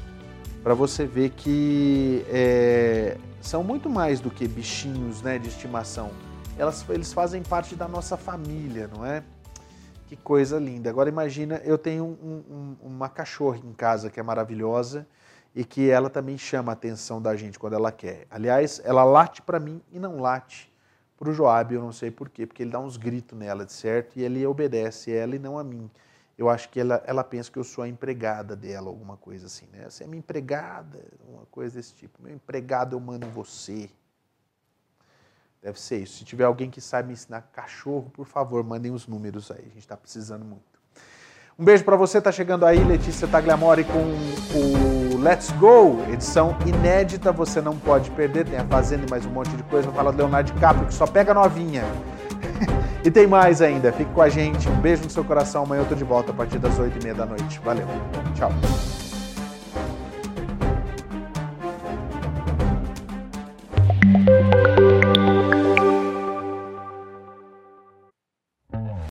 Para você ver que é, são muito mais do que bichinhos né, de estimação. Elas, eles fazem parte da nossa família, não é? Que coisa linda. Agora imagina, eu tenho um, um, uma cachorra em casa que é maravilhosa e que ela também chama a atenção da gente quando ela quer. Aliás, ela late para mim e não late para o Joab, eu não sei porquê, porque ele dá uns gritos nela, de certo, e ele obedece ela e não a mim eu acho que ela, ela pensa que eu sou a empregada dela, alguma coisa assim, né? Você é minha empregada, uma coisa desse tipo. Meu empregado, eu mando você. Deve ser isso. Se tiver alguém que sabe me ensinar cachorro, por favor, mandem os números aí. A gente está precisando muito. Um beijo para você. Tá chegando aí Letícia Tagliamore com o Let's Go, edição inédita. Você não pode perder. Tem a Fazenda e mais um monte de coisa. Fala do Leonardo DiCaprio, que só pega novinha. E tem mais ainda. Fique com a gente. Um beijo no seu coração. Amanhã eu tô de volta a partir das 8h30 da noite. Valeu. Tchau.